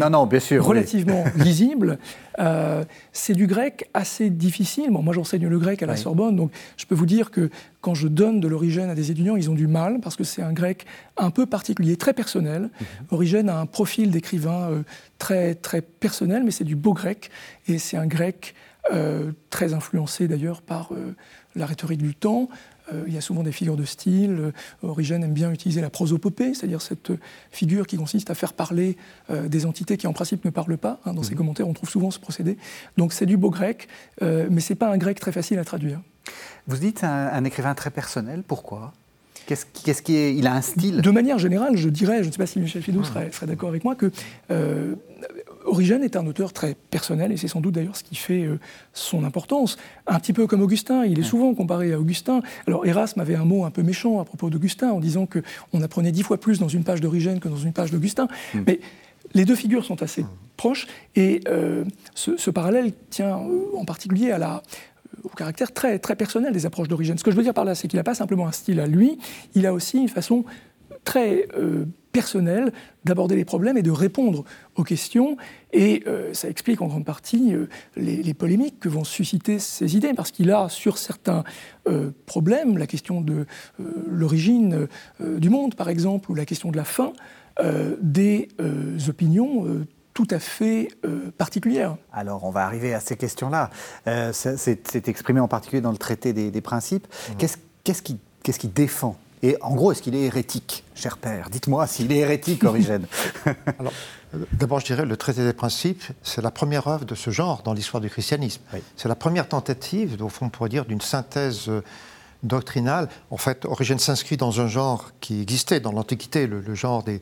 relativement lisible. Euh, c'est du grec assez difficile. moi, j'enseigne le grec à la Sorbonne, donc je peux vous dire que quand je donne de l'origine à des étudiants, ils ont du mal parce que c'est un grec un peu particulier, très personnel. Mhm. Origène a un profil d'écrivain euh, très, très personnel, mais c'est du beau grec. Et c'est un grec très influencé d'ailleurs par la rhétorique du temps. Euh, il y a souvent des figures de style. Euh, Origène aime bien utiliser la prosopopée, c'est-à-dire cette figure qui consiste à faire parler euh, des entités qui en principe ne parlent pas. Hein. dans ses mhm. commentaires, on trouve souvent ce procédé. Donc c'est du beau grec, mais c'est pas un grec très facile à traduire. Vous dites un, écrivain très personnel, pourquoi? Qu'est-ce qui est, il a un style? De manière générale, je dirais, je ne sais pas si Michel Fidou serait, serait d'accord avec moi, que Origène est un auteur très personnel et c'est sans doute d'ailleurs ce qui fait euh, son importance. Un petit peu comme Augustin, il est souvent comparé à Augustin. Alors Erasme avait un mot un peu méchant à propos d'Augustin en disant qu'on apprenait dix fois plus dans une page d'Origène que dans une page d'Augustin. Mm. Mais les deux figures sont assez mm. proches et euh, ce, parallèle tient euh, en particulier à la, au caractère très, très personnel des approches d'Origène. Ce que je veux dire par là, c'est qu'il n'a pas simplement un style à lui, il a aussi une façon très personnel d'aborder les problèmes et de répondre aux questions. Et euh, ça explique en grande partie euh, les, polémiques que vont susciter ces idées, parce qu'il a sur certains euh, problèmes, la question de l'origine du monde par exemple, ou la question de la fin, des opinions tout à fait particulières. Alors, on va arriver à ces questions-là. c'est exprimé en particulier dans le traité des, principes. Mmh. Qu'est-ce qui, qui, défend et en gros, est-ce qu'il est hérétique, cher père? Dites-moi s'il est hérétique, Origène. Alors, d'abord, je dirais, le traité des principes, c'est la première œuvre de ce genre dans l'histoire du christianisme. C'est la première tentative, au fond, on pourrait dire, d'une synthèse euh, doctrinale. En fait, Origène s'inscrit dans un genre qui existait dans l'Antiquité, le, genre des,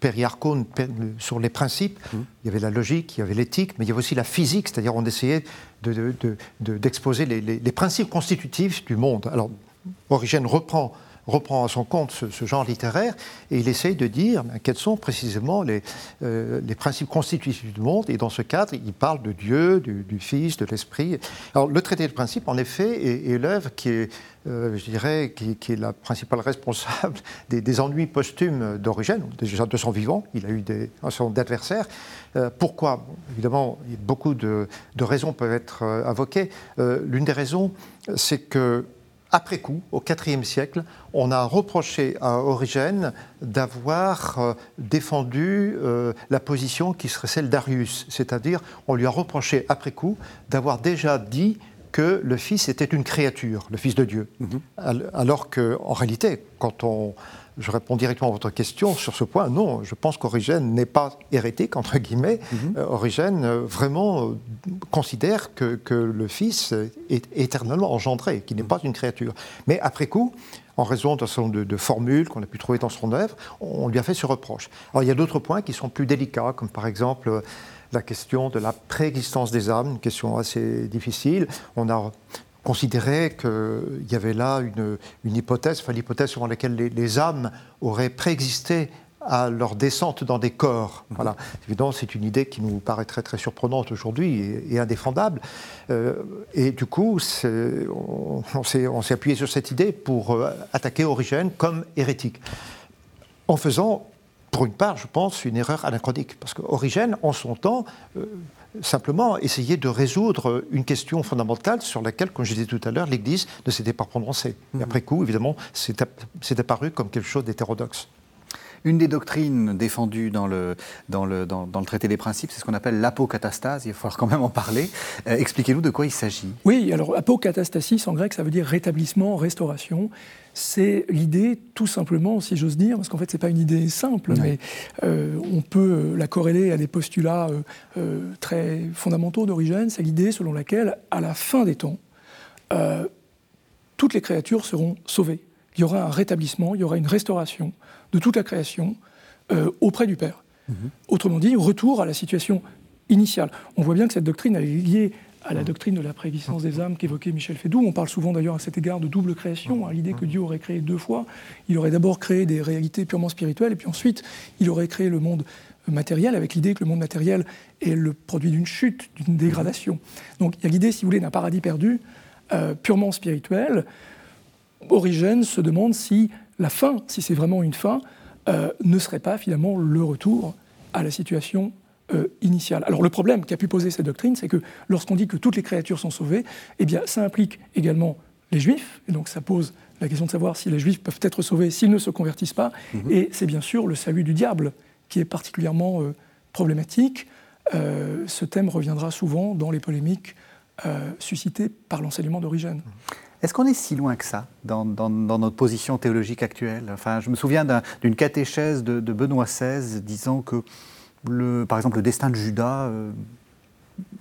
périarchones sur les principes. Mmh. Il y avait la logique, il y avait l'éthique, mais il y avait aussi la physique, c'est-à-dire on essayait d'exposer de, les, les, principes constitutifs du monde. Alors, Origène reprend reprend à son compte ce, genre littéraire et il essaye de dire ben, quels sont précisément les, euh, les, principes constitutifs du monde. Et dans ce cadre, il parle de Dieu, du, Fils, de l'Esprit. Alors, le traité de principe, en effet, est, l'œuvre qui est, euh, je dirais, qui, est la principale responsable des, ennuis posthumes d'origine, déjà de son vivant. Il a eu des, un certain nombre d'adversaires. Euh, pourquoi? Évidemment, beaucoup de, de, raisons peuvent être invoquées. L'une des raisons, c'est que après coup, au IVe siècle, on a reproché à Origène d'avoir euh, défendu euh, la position qui serait celle d'Arius, c'est-à-dire on lui a reproché après coup d'avoir déjà dit que le Fils était une créature, le Fils de Dieu. Mhm. Alors qu'en réalité, quand on, je réponds directement à votre question sur ce point. Non, je pense qu'Origène n'est pas hérétique, entre guillemets. Mhm. Euh, Origène euh, vraiment euh, considère que, le Fils est éternellement engendré, qu'il n'est mhm. pas une créature. Mais après coup, en raison d'un certain nombre de, formules qu'on a pu trouver dans son œuvre, on lui a fait ce reproche. Alors il y a d'autres points qui sont plus délicats, comme par exemple la question de la préexistence des âmes, une question assez difficile. On a considérait qu'il y avait là une, hypothèse, enfin l'hypothèse selon laquelle les, âmes auraient préexisté à leur descente dans des corps. Mhm. Voilà. Évidemment, c'est une idée qui nous paraît très, très surprenante aujourd'hui et, indéfendable. Euh, et du coup, on, s'est appuyé sur cette idée pour euh, attaquer Origène comme hérétique. En faisant, pour une part, je pense, une erreur anachronique. Parce qu'Origène, en son temps, euh, simplement essayer de résoudre une question fondamentale sur laquelle, comme je disais tout à l'heure, l'Église ne s'était pas prononcée. Et mhm. après coup, évidemment, c'est apparu comme quelque chose d'hétérodoxe. Une des doctrines défendues dans le, dans le, dans, le traité des principes, c'est ce qu'on appelle l'apocatastase. Il va falloir quand même en parler. Euh, expliquez-nous de quoi il s'agit. Oui, alors apokatastasis en grec, ça veut dire rétablissement, restauration. C'est l'idée, tout simplement, si j'ose dire, parce qu'en fait, ce n'est pas une idée simple, mais euh, on peut la corréler à des postulats euh, très fondamentaux d'origine. C'est l'idée selon laquelle, à la fin des temps, toutes les créatures seront sauvées. Il y aura un rétablissement, il y aura une restauration de toute la création euh, auprès du Père. Mhm. Autrement dit, retour à la situation initiale. On voit bien que cette doctrine elle est liée à la doctrine de la préexistence des âmes qu'évoquait Michel Fédou. On parle souvent d'ailleurs à cet égard de double création, hein, l'idée que Dieu aurait créé deux fois. Il aurait d'abord créé des réalités purement spirituelles, et puis ensuite il aurait créé le monde matériel, avec l'idée que le monde matériel est le produit d'une chute, d'une dégradation. Donc il y a l'idée, si vous voulez, d'un paradis perdu, euh, purement spirituel. Origène se demande si la fin, si c'est vraiment une fin, euh, ne serait pas finalement le retour à la situation euh, initiale. Alors le problème qu'a pu poser cette doctrine, c'est que lorsqu'on dit que toutes les créatures sont sauvées, eh bien ça implique également les juifs, et donc ça pose la question de savoir si les juifs peuvent être sauvés s'ils ne se convertissent pas, mhm. et c'est bien sûr le salut du diable qui est particulièrement euh, problématique. ce thème reviendra souvent dans les polémiques suscitées par l'enseignement d'origine. Est-ce qu'on est si loin que ça dans, notre position théologique actuelle? Enfin, Je me souviens d'une catéchèse de, Benoît XVI disant que, le, par exemple, le destin de Judas, euh,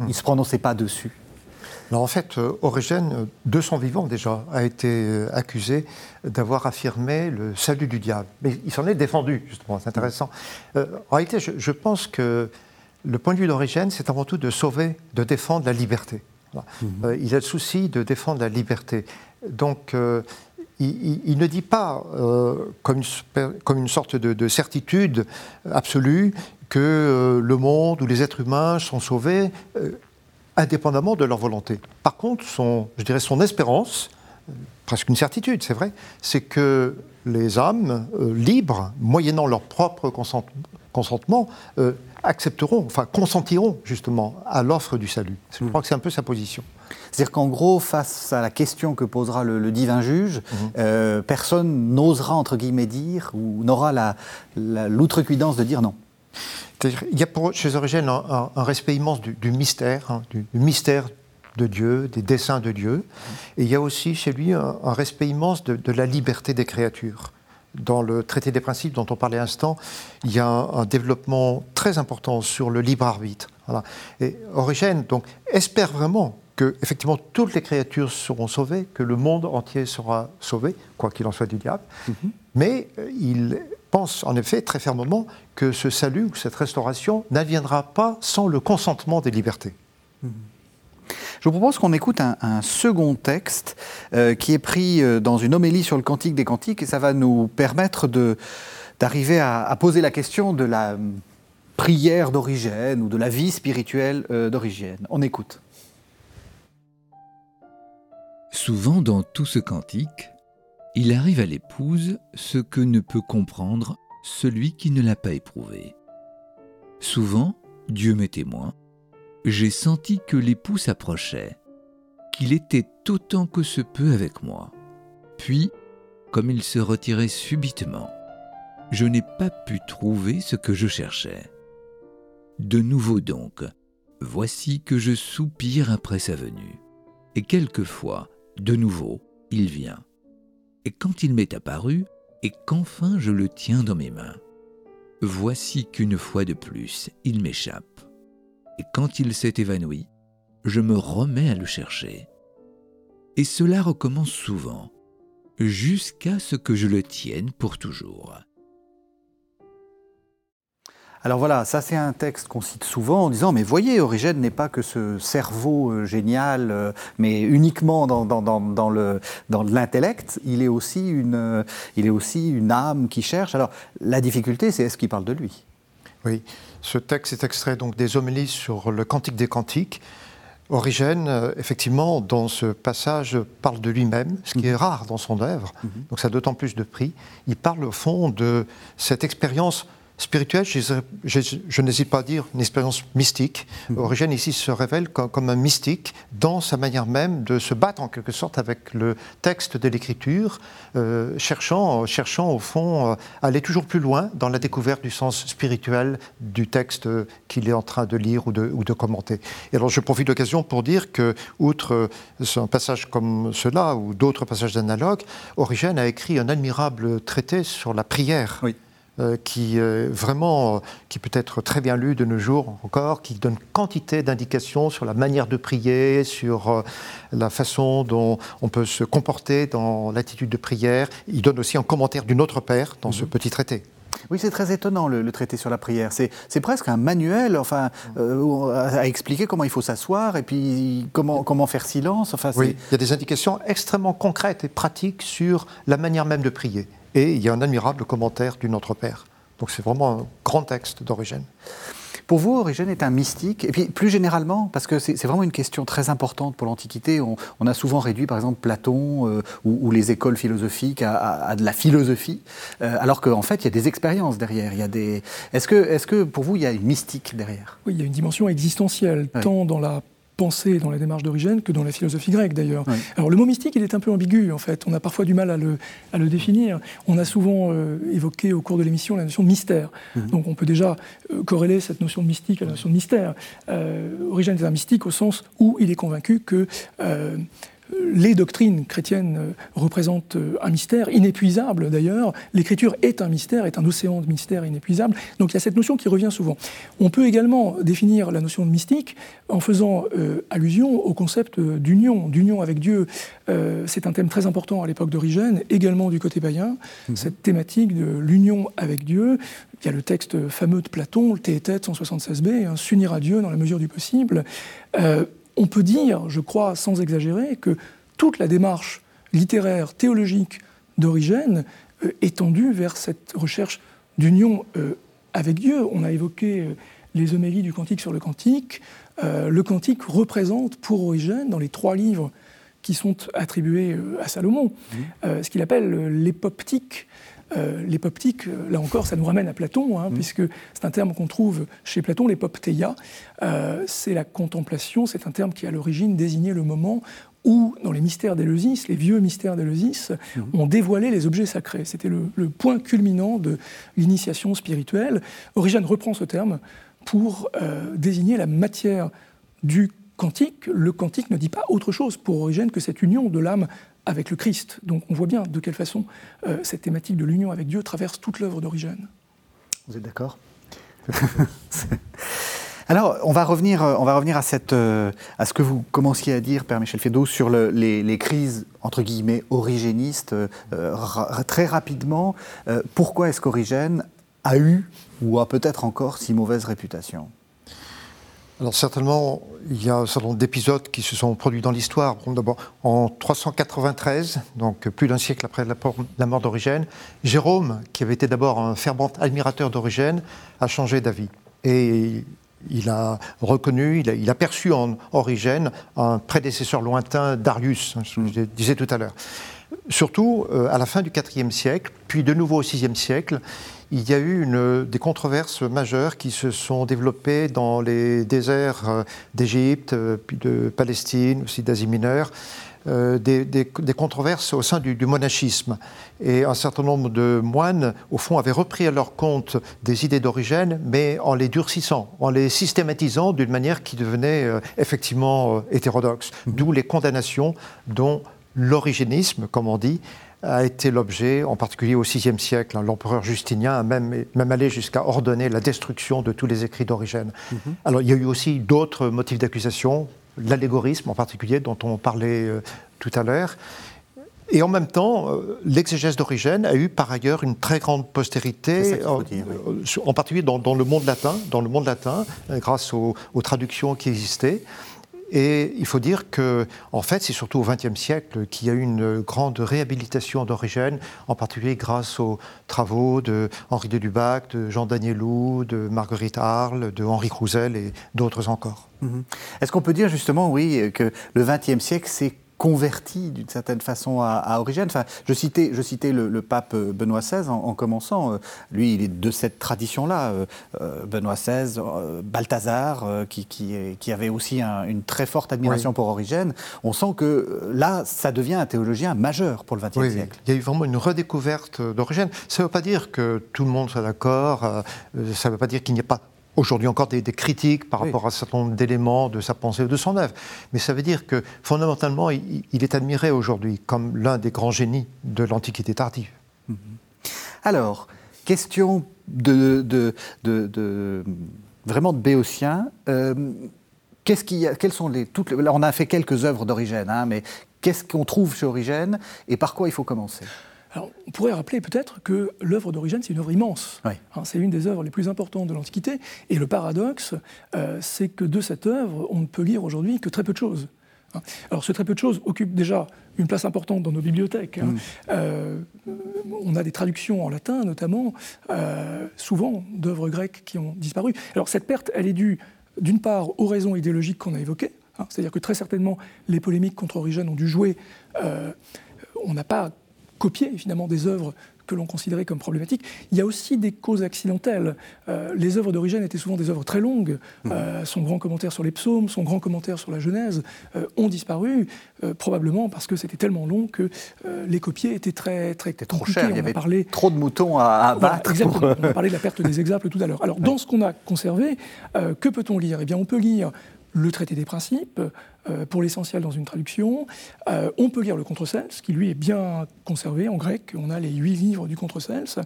il ne se prononçait pas dessus. Alors en fait, euh, Origène, euh, de son vivant déjà, a été accusé d'avoir affirmé le salut du diable. Mais il s'en est défendu, justement, c'est intéressant. en réalité, je, je, pense que le point de vue d'Origène, c'est avant tout de sauver, de défendre la liberté. Mhm. Euh, il a le souci de défendre la liberté. Donc, euh, il, ne dit pas, euh, comme, une, comme, une, sorte de, certitude absolue, que le monde ou les êtres humains sont sauvés indépendamment de leur volonté. Par contre, son, je dirais son espérance, presque une certitude, c'est vrai, c'est que les âmes libres, moyennant leur propre consentement, accepteront, enfin consentiront justement à l'offre du salut. Je crois que c'est un peu sa position. C'est-à-dire qu'en gros, face à la question que posera le, divin juge, euh, personne n'osera, entre guillemets, dire, ou n'aura l'outrecuidance de dire non. Il y a pour, chez Origène un, respect immense du, mystère, hein, du, mystère de Dieu, des desseins de Dieu. Et il y a aussi chez lui un, respect immense de la liberté des créatures dans le traité des principes dont on parlait un instant, il y a un, développement très important sur le libre arbitre. Et Origène donc, espère vraiment que effectivement toutes les créatures seront sauvées, que le monde entier sera sauvé, quoi qu'il en soit du diable. Mm-hmm. Mais euh, il pense en effet très fermement que ce salut ou cette restauration n'adviendra pas sans le consentement des libertés. Je vous propose qu'on écoute un, second texte euh, qui est pris euh, dans une homélie sur le Cantique des Cantiques et ça va nous permettre d'arriver à, poser la question de la prière d'origine ou de la vie spirituelle euh, d'origine. On écoute. Souvent dans tout ce cantique, il arrive à l'épouse ce que ne peut comprendre celui qui ne l'a pas éprouvé. Souvent, Dieu m'est témoin, j'ai senti que l'époux s'approchait, qu'il était autant que se peut avec moi, puis, comme il se retirait subitement, je n'ai pas pu trouver ce que je cherchais. De nouveau donc, voici que je soupire après sa venue. Et quelquefois, de nouveau, il vient. Et quand il m'est apparu, et qu'enfin je le tiens dans mes mains, voici qu'une fois de plus, il m'échappe. Et quand il s'est évanoui, je me remets à le chercher. Et cela recommence souvent, jusqu'à ce que je le tienne pour toujours. Alors voilà, ça c'est un texte qu'on cite souvent en disant, mais voyez, Origène n'est pas que ce cerveau euh, génial, euh, mais uniquement dans, dans, le, dans l'intellect, il, est aussi une, euh, il est aussi une âme qui cherche. Alors la difficulté, c'est est-ce qu'il parle de lui? Oui, ce texte est extrait donc des homélies sur le Cantique des Cantiques. Origène, effectivement, dans ce passage, parle de lui-même, ce qui est rare dans son œuvre, mhm. donc ça a d'autant plus de prix. Il parle au fond de cette expérience spirituelle, je, n'hésite pas à dire une expérience mystique. Mhm. Origène ici se révèle comme, un mystique dans sa manière même de se battre en quelque sorte avec le texte de l'écriture, euh, cherchant, cherchant au fond à aller toujours plus loin dans la découverte du sens spirituel du texte qu'il est en train de lire ou de, ou de commenter. Et alors je profite de l'occasion pour dire que, outre un passage comme cela ou d'autres passages analogues, Origène a écrit un admirable traité sur la prière. Oui. Euh, qui euh, vraiment, euh, qui peut être très bien lu de nos jours encore, qui donne quantité d'indications sur la manière de prier, sur la façon dont on peut se comporter dans l'attitude de prière. Il donne aussi un commentaire d'une autre père dans ce mhm. petit traité. Oui, c'est très étonnant le, traité sur la prière. C'est presque un manuel, enfin, à, expliquer comment il faut s'asseoir et puis comment, comment faire silence. Enfin, oui, il y a des indications extrêmement concrètes et pratiques sur la manière même de prier. Et il y a un admirable commentaire d'une autre père. Donc c'est vraiment un grand texte d'Origène. Pour vous, Origène est un mystique, et puis plus généralement, parce que c'est vraiment une question très importante pour l'Antiquité, on, a souvent réduit par exemple Platon euh, ou, les écoles philosophiques à, de la philosophie, euh, alors qu'en fait il y a des expériences derrière. des... Est-ce que, est que pour vous il y a une mystique derrière? Oui, il y a une dimension existentielle, tant dans la pensée dans la démarche d'origine que dans la philosophie grecque d'ailleurs. Alors le mot mystique, il est un peu ambigu en fait. On a parfois du mal à le, à le définir. On a souvent euh, évoqué au cours de l'émission la notion de mystère. Mhm. Donc on peut déjà euh, corréler cette notion de mystique à la notion de mystère. Euh, Origène est un mystique au sens où il est convaincu que euh, les doctrines chrétiennes euh, représentent euh, un mystère inépuisable d'ailleurs. L'écriture est un mystère, est un océan de mystère inépuisable. Donc il y a cette notion qui revient souvent. On peut également définir la notion de mystique en faisant euh, allusion au concept d'union, d'union avec Dieu. c'est un thème très important à l'époque d'Origène, également du côté païen, mhm. cette thématique de l'union avec Dieu. Il y a le texte fameux de Platon, le Théétète 176b, hein, s'unir à Dieu dans la mesure du possible on peut dire, je crois sans exagérer, que toute la démarche littéraire, théologique d'Origène euh, est tendue vers cette recherche d'union euh, avec Dieu. On a évoqué euh, les homélies du Cantique sur le Cantique. le Cantique représente pour Origène, dans les trois livres qui sont attribués à Salomon, mmh. ce qu'il appelle l'époptique, euh, l'époptique, euh, là encore, ça nous ramène à Platon, hein, mm. puisque c'est un terme qu'on trouve chez Platon, l'époptéia. Euh, c'est la contemplation, c'est un terme qui à l'origine désignait le moment où, dans les mystères d'Éleusis, les vieux mystères d'Éleusis, mm. on dévoilait les objets sacrés. C'était le, point culminant de l'initiation spirituelle. Origène reprend ce terme pour désigner la matière du quantique. Le quantique ne dit pas autre chose pour Origène que cette union de l'âme avec le Christ. Donc on voit bien de quelle façon euh, cette thématique de l'union avec Dieu traverse toute l'œuvre d'Origène. Vous êtes d'accord? Alors, on va revenir, euh, on euh, à ce que vous commenciez à dire, Père Michel Fédot, sur les, crises, entre guillemets, origénistes, très rapidement. pourquoi est-ce qu'Origène a eu, ou a peut-être encore, si mauvaise réputation? Alors certainement, il y a un certain nombre d'épisodes qui se sont produits dans l'histoire. D'abord, en 393, donc plus d'un siècle après la mort d'Origène, Jérôme, qui avait été d'abord un fervent admirateur d'Origène, a changé d'avis. Et il a reconnu, il a, perçu en Origène un prédécesseur lointain d'Arius, hein, je je disais tout à l'heure. Surtout euh, à la fin du IVe siècle, puis de nouveau au VIe siècle, il y a eu des controverses majeures qui se sont développées dans les déserts euh, d'Égypte, euh, puis de Palestine, aussi d'Asie mineure, euh, des, controverses au sein du, monachisme. Et un certain nombre de moines, au fond, avaient repris à leur compte des idées d'origine, mais en les durcissant, en les systématisant d'une manière qui devenait euh, effectivement euh, hétérodoxe. Mmh. D'où les condamnations dont l'origénisme, comme on dit, a été l'objet, en particulier au VIe siècle. Hein, l'empereur Justinien a même, même allé jusqu'à ordonner la destruction de tous les écrits d'origine. Mmh. Alors il y a eu aussi d'autres motifs d'accusation, l'allégorisme en particulier, dont on parlait euh, tout à l'heure. Et en même temps, euh, l'exégèse d'origine a eu par ailleurs une très grande postérité, euh, en particulier dans, le monde latin, dans le monde latin, grâce aux, traductions qui existaient. Et il faut dire que, en fait, c'est surtout au XXe siècle qu'il y a eu une grande réhabilitation d'origine, en particulier grâce aux travaux de Henri de Lubac, de Jean Danielou, de Marguerite Arles, de Henri Crouzel et d'autres encore. Mhm. Est-ce qu'on peut dire justement, oui, que le XXe siècle, c'est converti d'une certaine façon à, Origène. Enfin, je citais, je citais le, pape euh, Benoît XVI en, commençant. Euh, lui, il est de cette tradition-là. Euh, Benoît XVI, Balthazar, qui, qui, avait aussi une très forte admiration pour Origène. On sent que là, ça devient un théologien majeur pour le XXe siècle. Il y a eu vraiment une redécouverte d'Origène. Ça ne veut pas dire que tout le monde soit d'accord. ça ne veut pas dire qu'il n'y a pas aujourd'hui encore des, critiques par rapport à un certain nombre d'éléments de sa pensée ou de son œuvre. Mais ça veut dire que fondamentalement, il, est admiré aujourd'hui comme l'un des grands génies de l'Antiquité tardive. Mhm. Alors, question de, de, vraiment de Béotien. Euh, qu'est-ce qui, quelles sont les, toutes, on a fait quelques œuvres d'Origène, hein, mais qu'est-ce qu'on trouve chez Origène et par quoi il faut commencer? Alors, on pourrait rappeler peut-être que l'œuvre d'Origène, c'est une œuvre immense. Hein, c'est une des œuvres les plus importantes de l'Antiquité. Et le paradoxe, euh, c'est que de cette œuvre, on ne peut lire aujourd'hui que très peu de choses. Hein. Alors, ce très peu de choses occupe déjà une place importante dans nos bibliothèques. Hein. Mm. Euh, on a des traductions en latin, notamment, euh, souvent d'œuvres grecques qui ont disparu. Alors, cette perte, elle est due, d'une part, aux raisons idéologiques qu'on a évoquées. C'est-à-dire que très certainement, les polémiques contre Origène ont dû jouer. on n'a pas copier finalement des œuvres que l'on considérait comme problématiques. Il y a aussi des causes accidentelles. Euh, les œuvres d'origine étaient souvent des œuvres très longues. Mmh. Euh, son grand commentaire sur les psaumes, son grand commentaire sur la Genèse euh, ont disparu, probablement parce que c'était tellement long que les copier étaient très, très trop cher, il y avait parlé... trop de moutons à, battre. exactement. On a parlé de la perte des exemples tout à l'heure. Alors, dans ce qu'on a conservé, que peut-on lire? Eh bien, on peut lire le traité des principes, pour l'essentiel dans une traduction. Euh, on peut lire le Contre-Cels, qui lui est bien conservé en grec. On a les huit livres du Contre-Cels.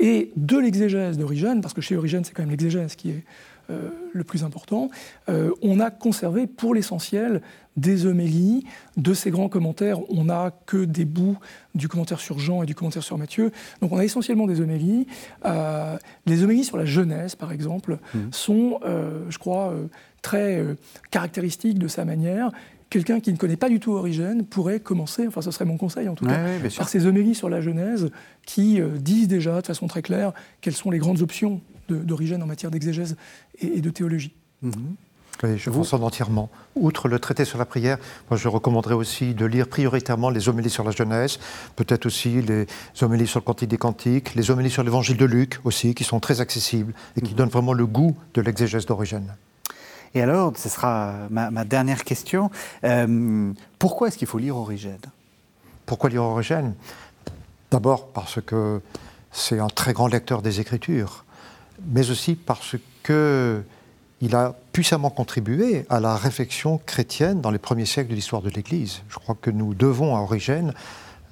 Et de l'exégèse d'Origène, parce que chez Origène, c'est quand même l'exégèse qui est euh, le plus important, on a conservé pour l'essentiel des homélies, de ces grands commentaires. On n'a que des bouts du commentaire sur Jean et du commentaire sur Matthieu. Donc on a essentiellement des homélies. les homélies sur la Genèse, par exemple, mmh. sont, je crois, très euh, caractéristique de sa manière. Quelqu'un qui ne connaît pas du tout Origène pourrait commencer, enfin ce serait mon conseil en tout cas, par ces homélies sur la Genèse qui euh, disent déjà de façon très claire quelles sont les grandes options d'Origène en matière d'exégèse et, de théologie. Mhm. Oui, je vous en entièrement. Outre le traité sur la prière, moi je recommanderais aussi de lire prioritairement les homélies sur la Genèse, peut-être aussi les homélies sur le Cantique des Cantiques, les homélies sur l'évangile de Luc aussi, qui sont très accessibles et qui mhm. donnent vraiment le goût de l'exégèse d'Origène. Et alors, ce sera ma, dernière question. Euh, pourquoi est-ce qu'il faut lire Origène? Pourquoi lire Origène? D'abord parce que c'est un très grand lecteur des Écritures, mais aussi parce qu'il a puissamment contribué à la réflexion chrétienne dans les premiers siècles de l'histoire de l'Église. Je crois que nous devons à Origène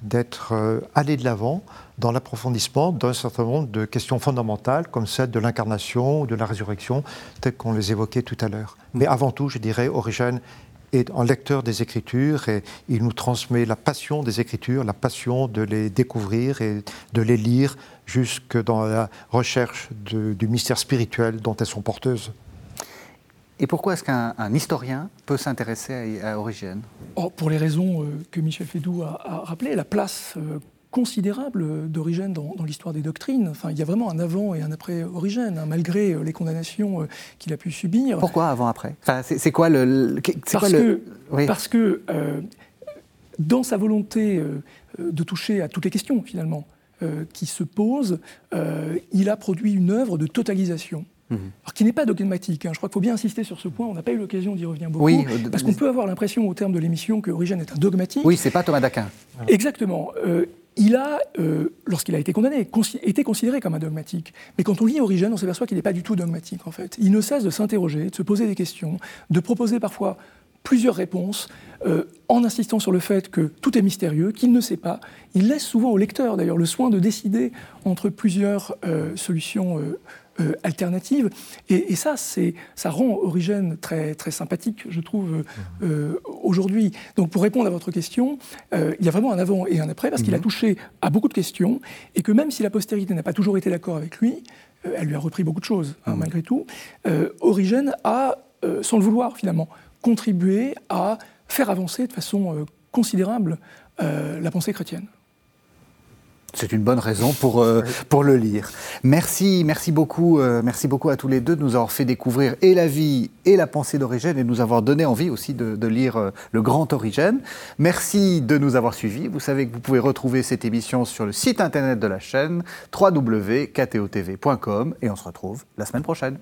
d'être euh, allés de l'avant dans l'approfondissement d'un certain nombre de questions fondamentales, comme celle de l'incarnation ou de la résurrection, telles qu'on les évoquait tout à l'heure. Mais avant tout, je dirais, Origène est un lecteur des Écritures et il nous transmet la passion des Écritures, la passion de les découvrir et de les lire jusque dans la recherche du mystère spirituel dont elles sont porteuses. Et pourquoi est-ce qu'un historien peut s'intéresser à, Origène? Oh, Pour les raisons euh, que Michel Fédou a, a rappelées, la place euh, considérable d'Origène dans, l'histoire des doctrines. Enfin, il y a vraiment un avant et un après Origène, hein, malgré euh, les condamnations qu'il a pu subir. Pourquoi avant-après enfin, C'est quoi le... parce, que, parce que dans sa volonté de toucher à toutes les questions, finalement, qui se posent, il a produit une œuvre de totalisation mhm. alors qui n'est pas dogmatique. Hein. Je crois qu'il faut bien insister sur ce point. On n'a pas eu l'occasion d'y revenir beaucoup, oui, parce qu'on peut avoir l'impression au terme de l'émission que Origène est un dogmatique. Oui, c'est pas Thomas d'Aquin. Exactement. Euh, il a, euh, lorsqu'il a été condamné, été considéré comme un dogmatique. Mais quand on lit Origène, on s'aperçoit qu'il n'est pas du tout dogmatique, en fait. Il ne cesse de s'interroger, de se poser des questions, de proposer parfois plusieurs réponses, euh, en insistant sur le fait que tout est mystérieux, qu'il ne sait pas. Il laisse souvent au lecteur, d'ailleurs, le soin de décider entre plusieurs euh, solutions euh, alternatives. Et, ça, ça rend Origène très, très sympathique, je trouve, aujourd'hui. Donc, pour répondre à votre question, il y a vraiment un avant et un après, parce qu'il a mhm. touché à beaucoup de questions, et que même si la postérité n'a pas toujours été d'accord avec lui, elle lui a repris beaucoup de choses, hein, mhm. malgré tout, Origène a, sans le vouloir, finalement, contribuer à faire avancer de façon euh, considérable euh, la pensée chrétienne. C'est une bonne raison pour, euh, pour le lire. Merci, merci beaucoup, merci beaucoup à tous les deux de nous avoir fait découvrir et la vie et la pensée d'Origène et de nous avoir donné envie aussi de, de lire le grand Origène. Merci de nous avoir suivis. Vous savez que vous pouvez retrouver cette émission sur le site internet de la chaîne www.ktotv.com et on se retrouve la semaine prochaine.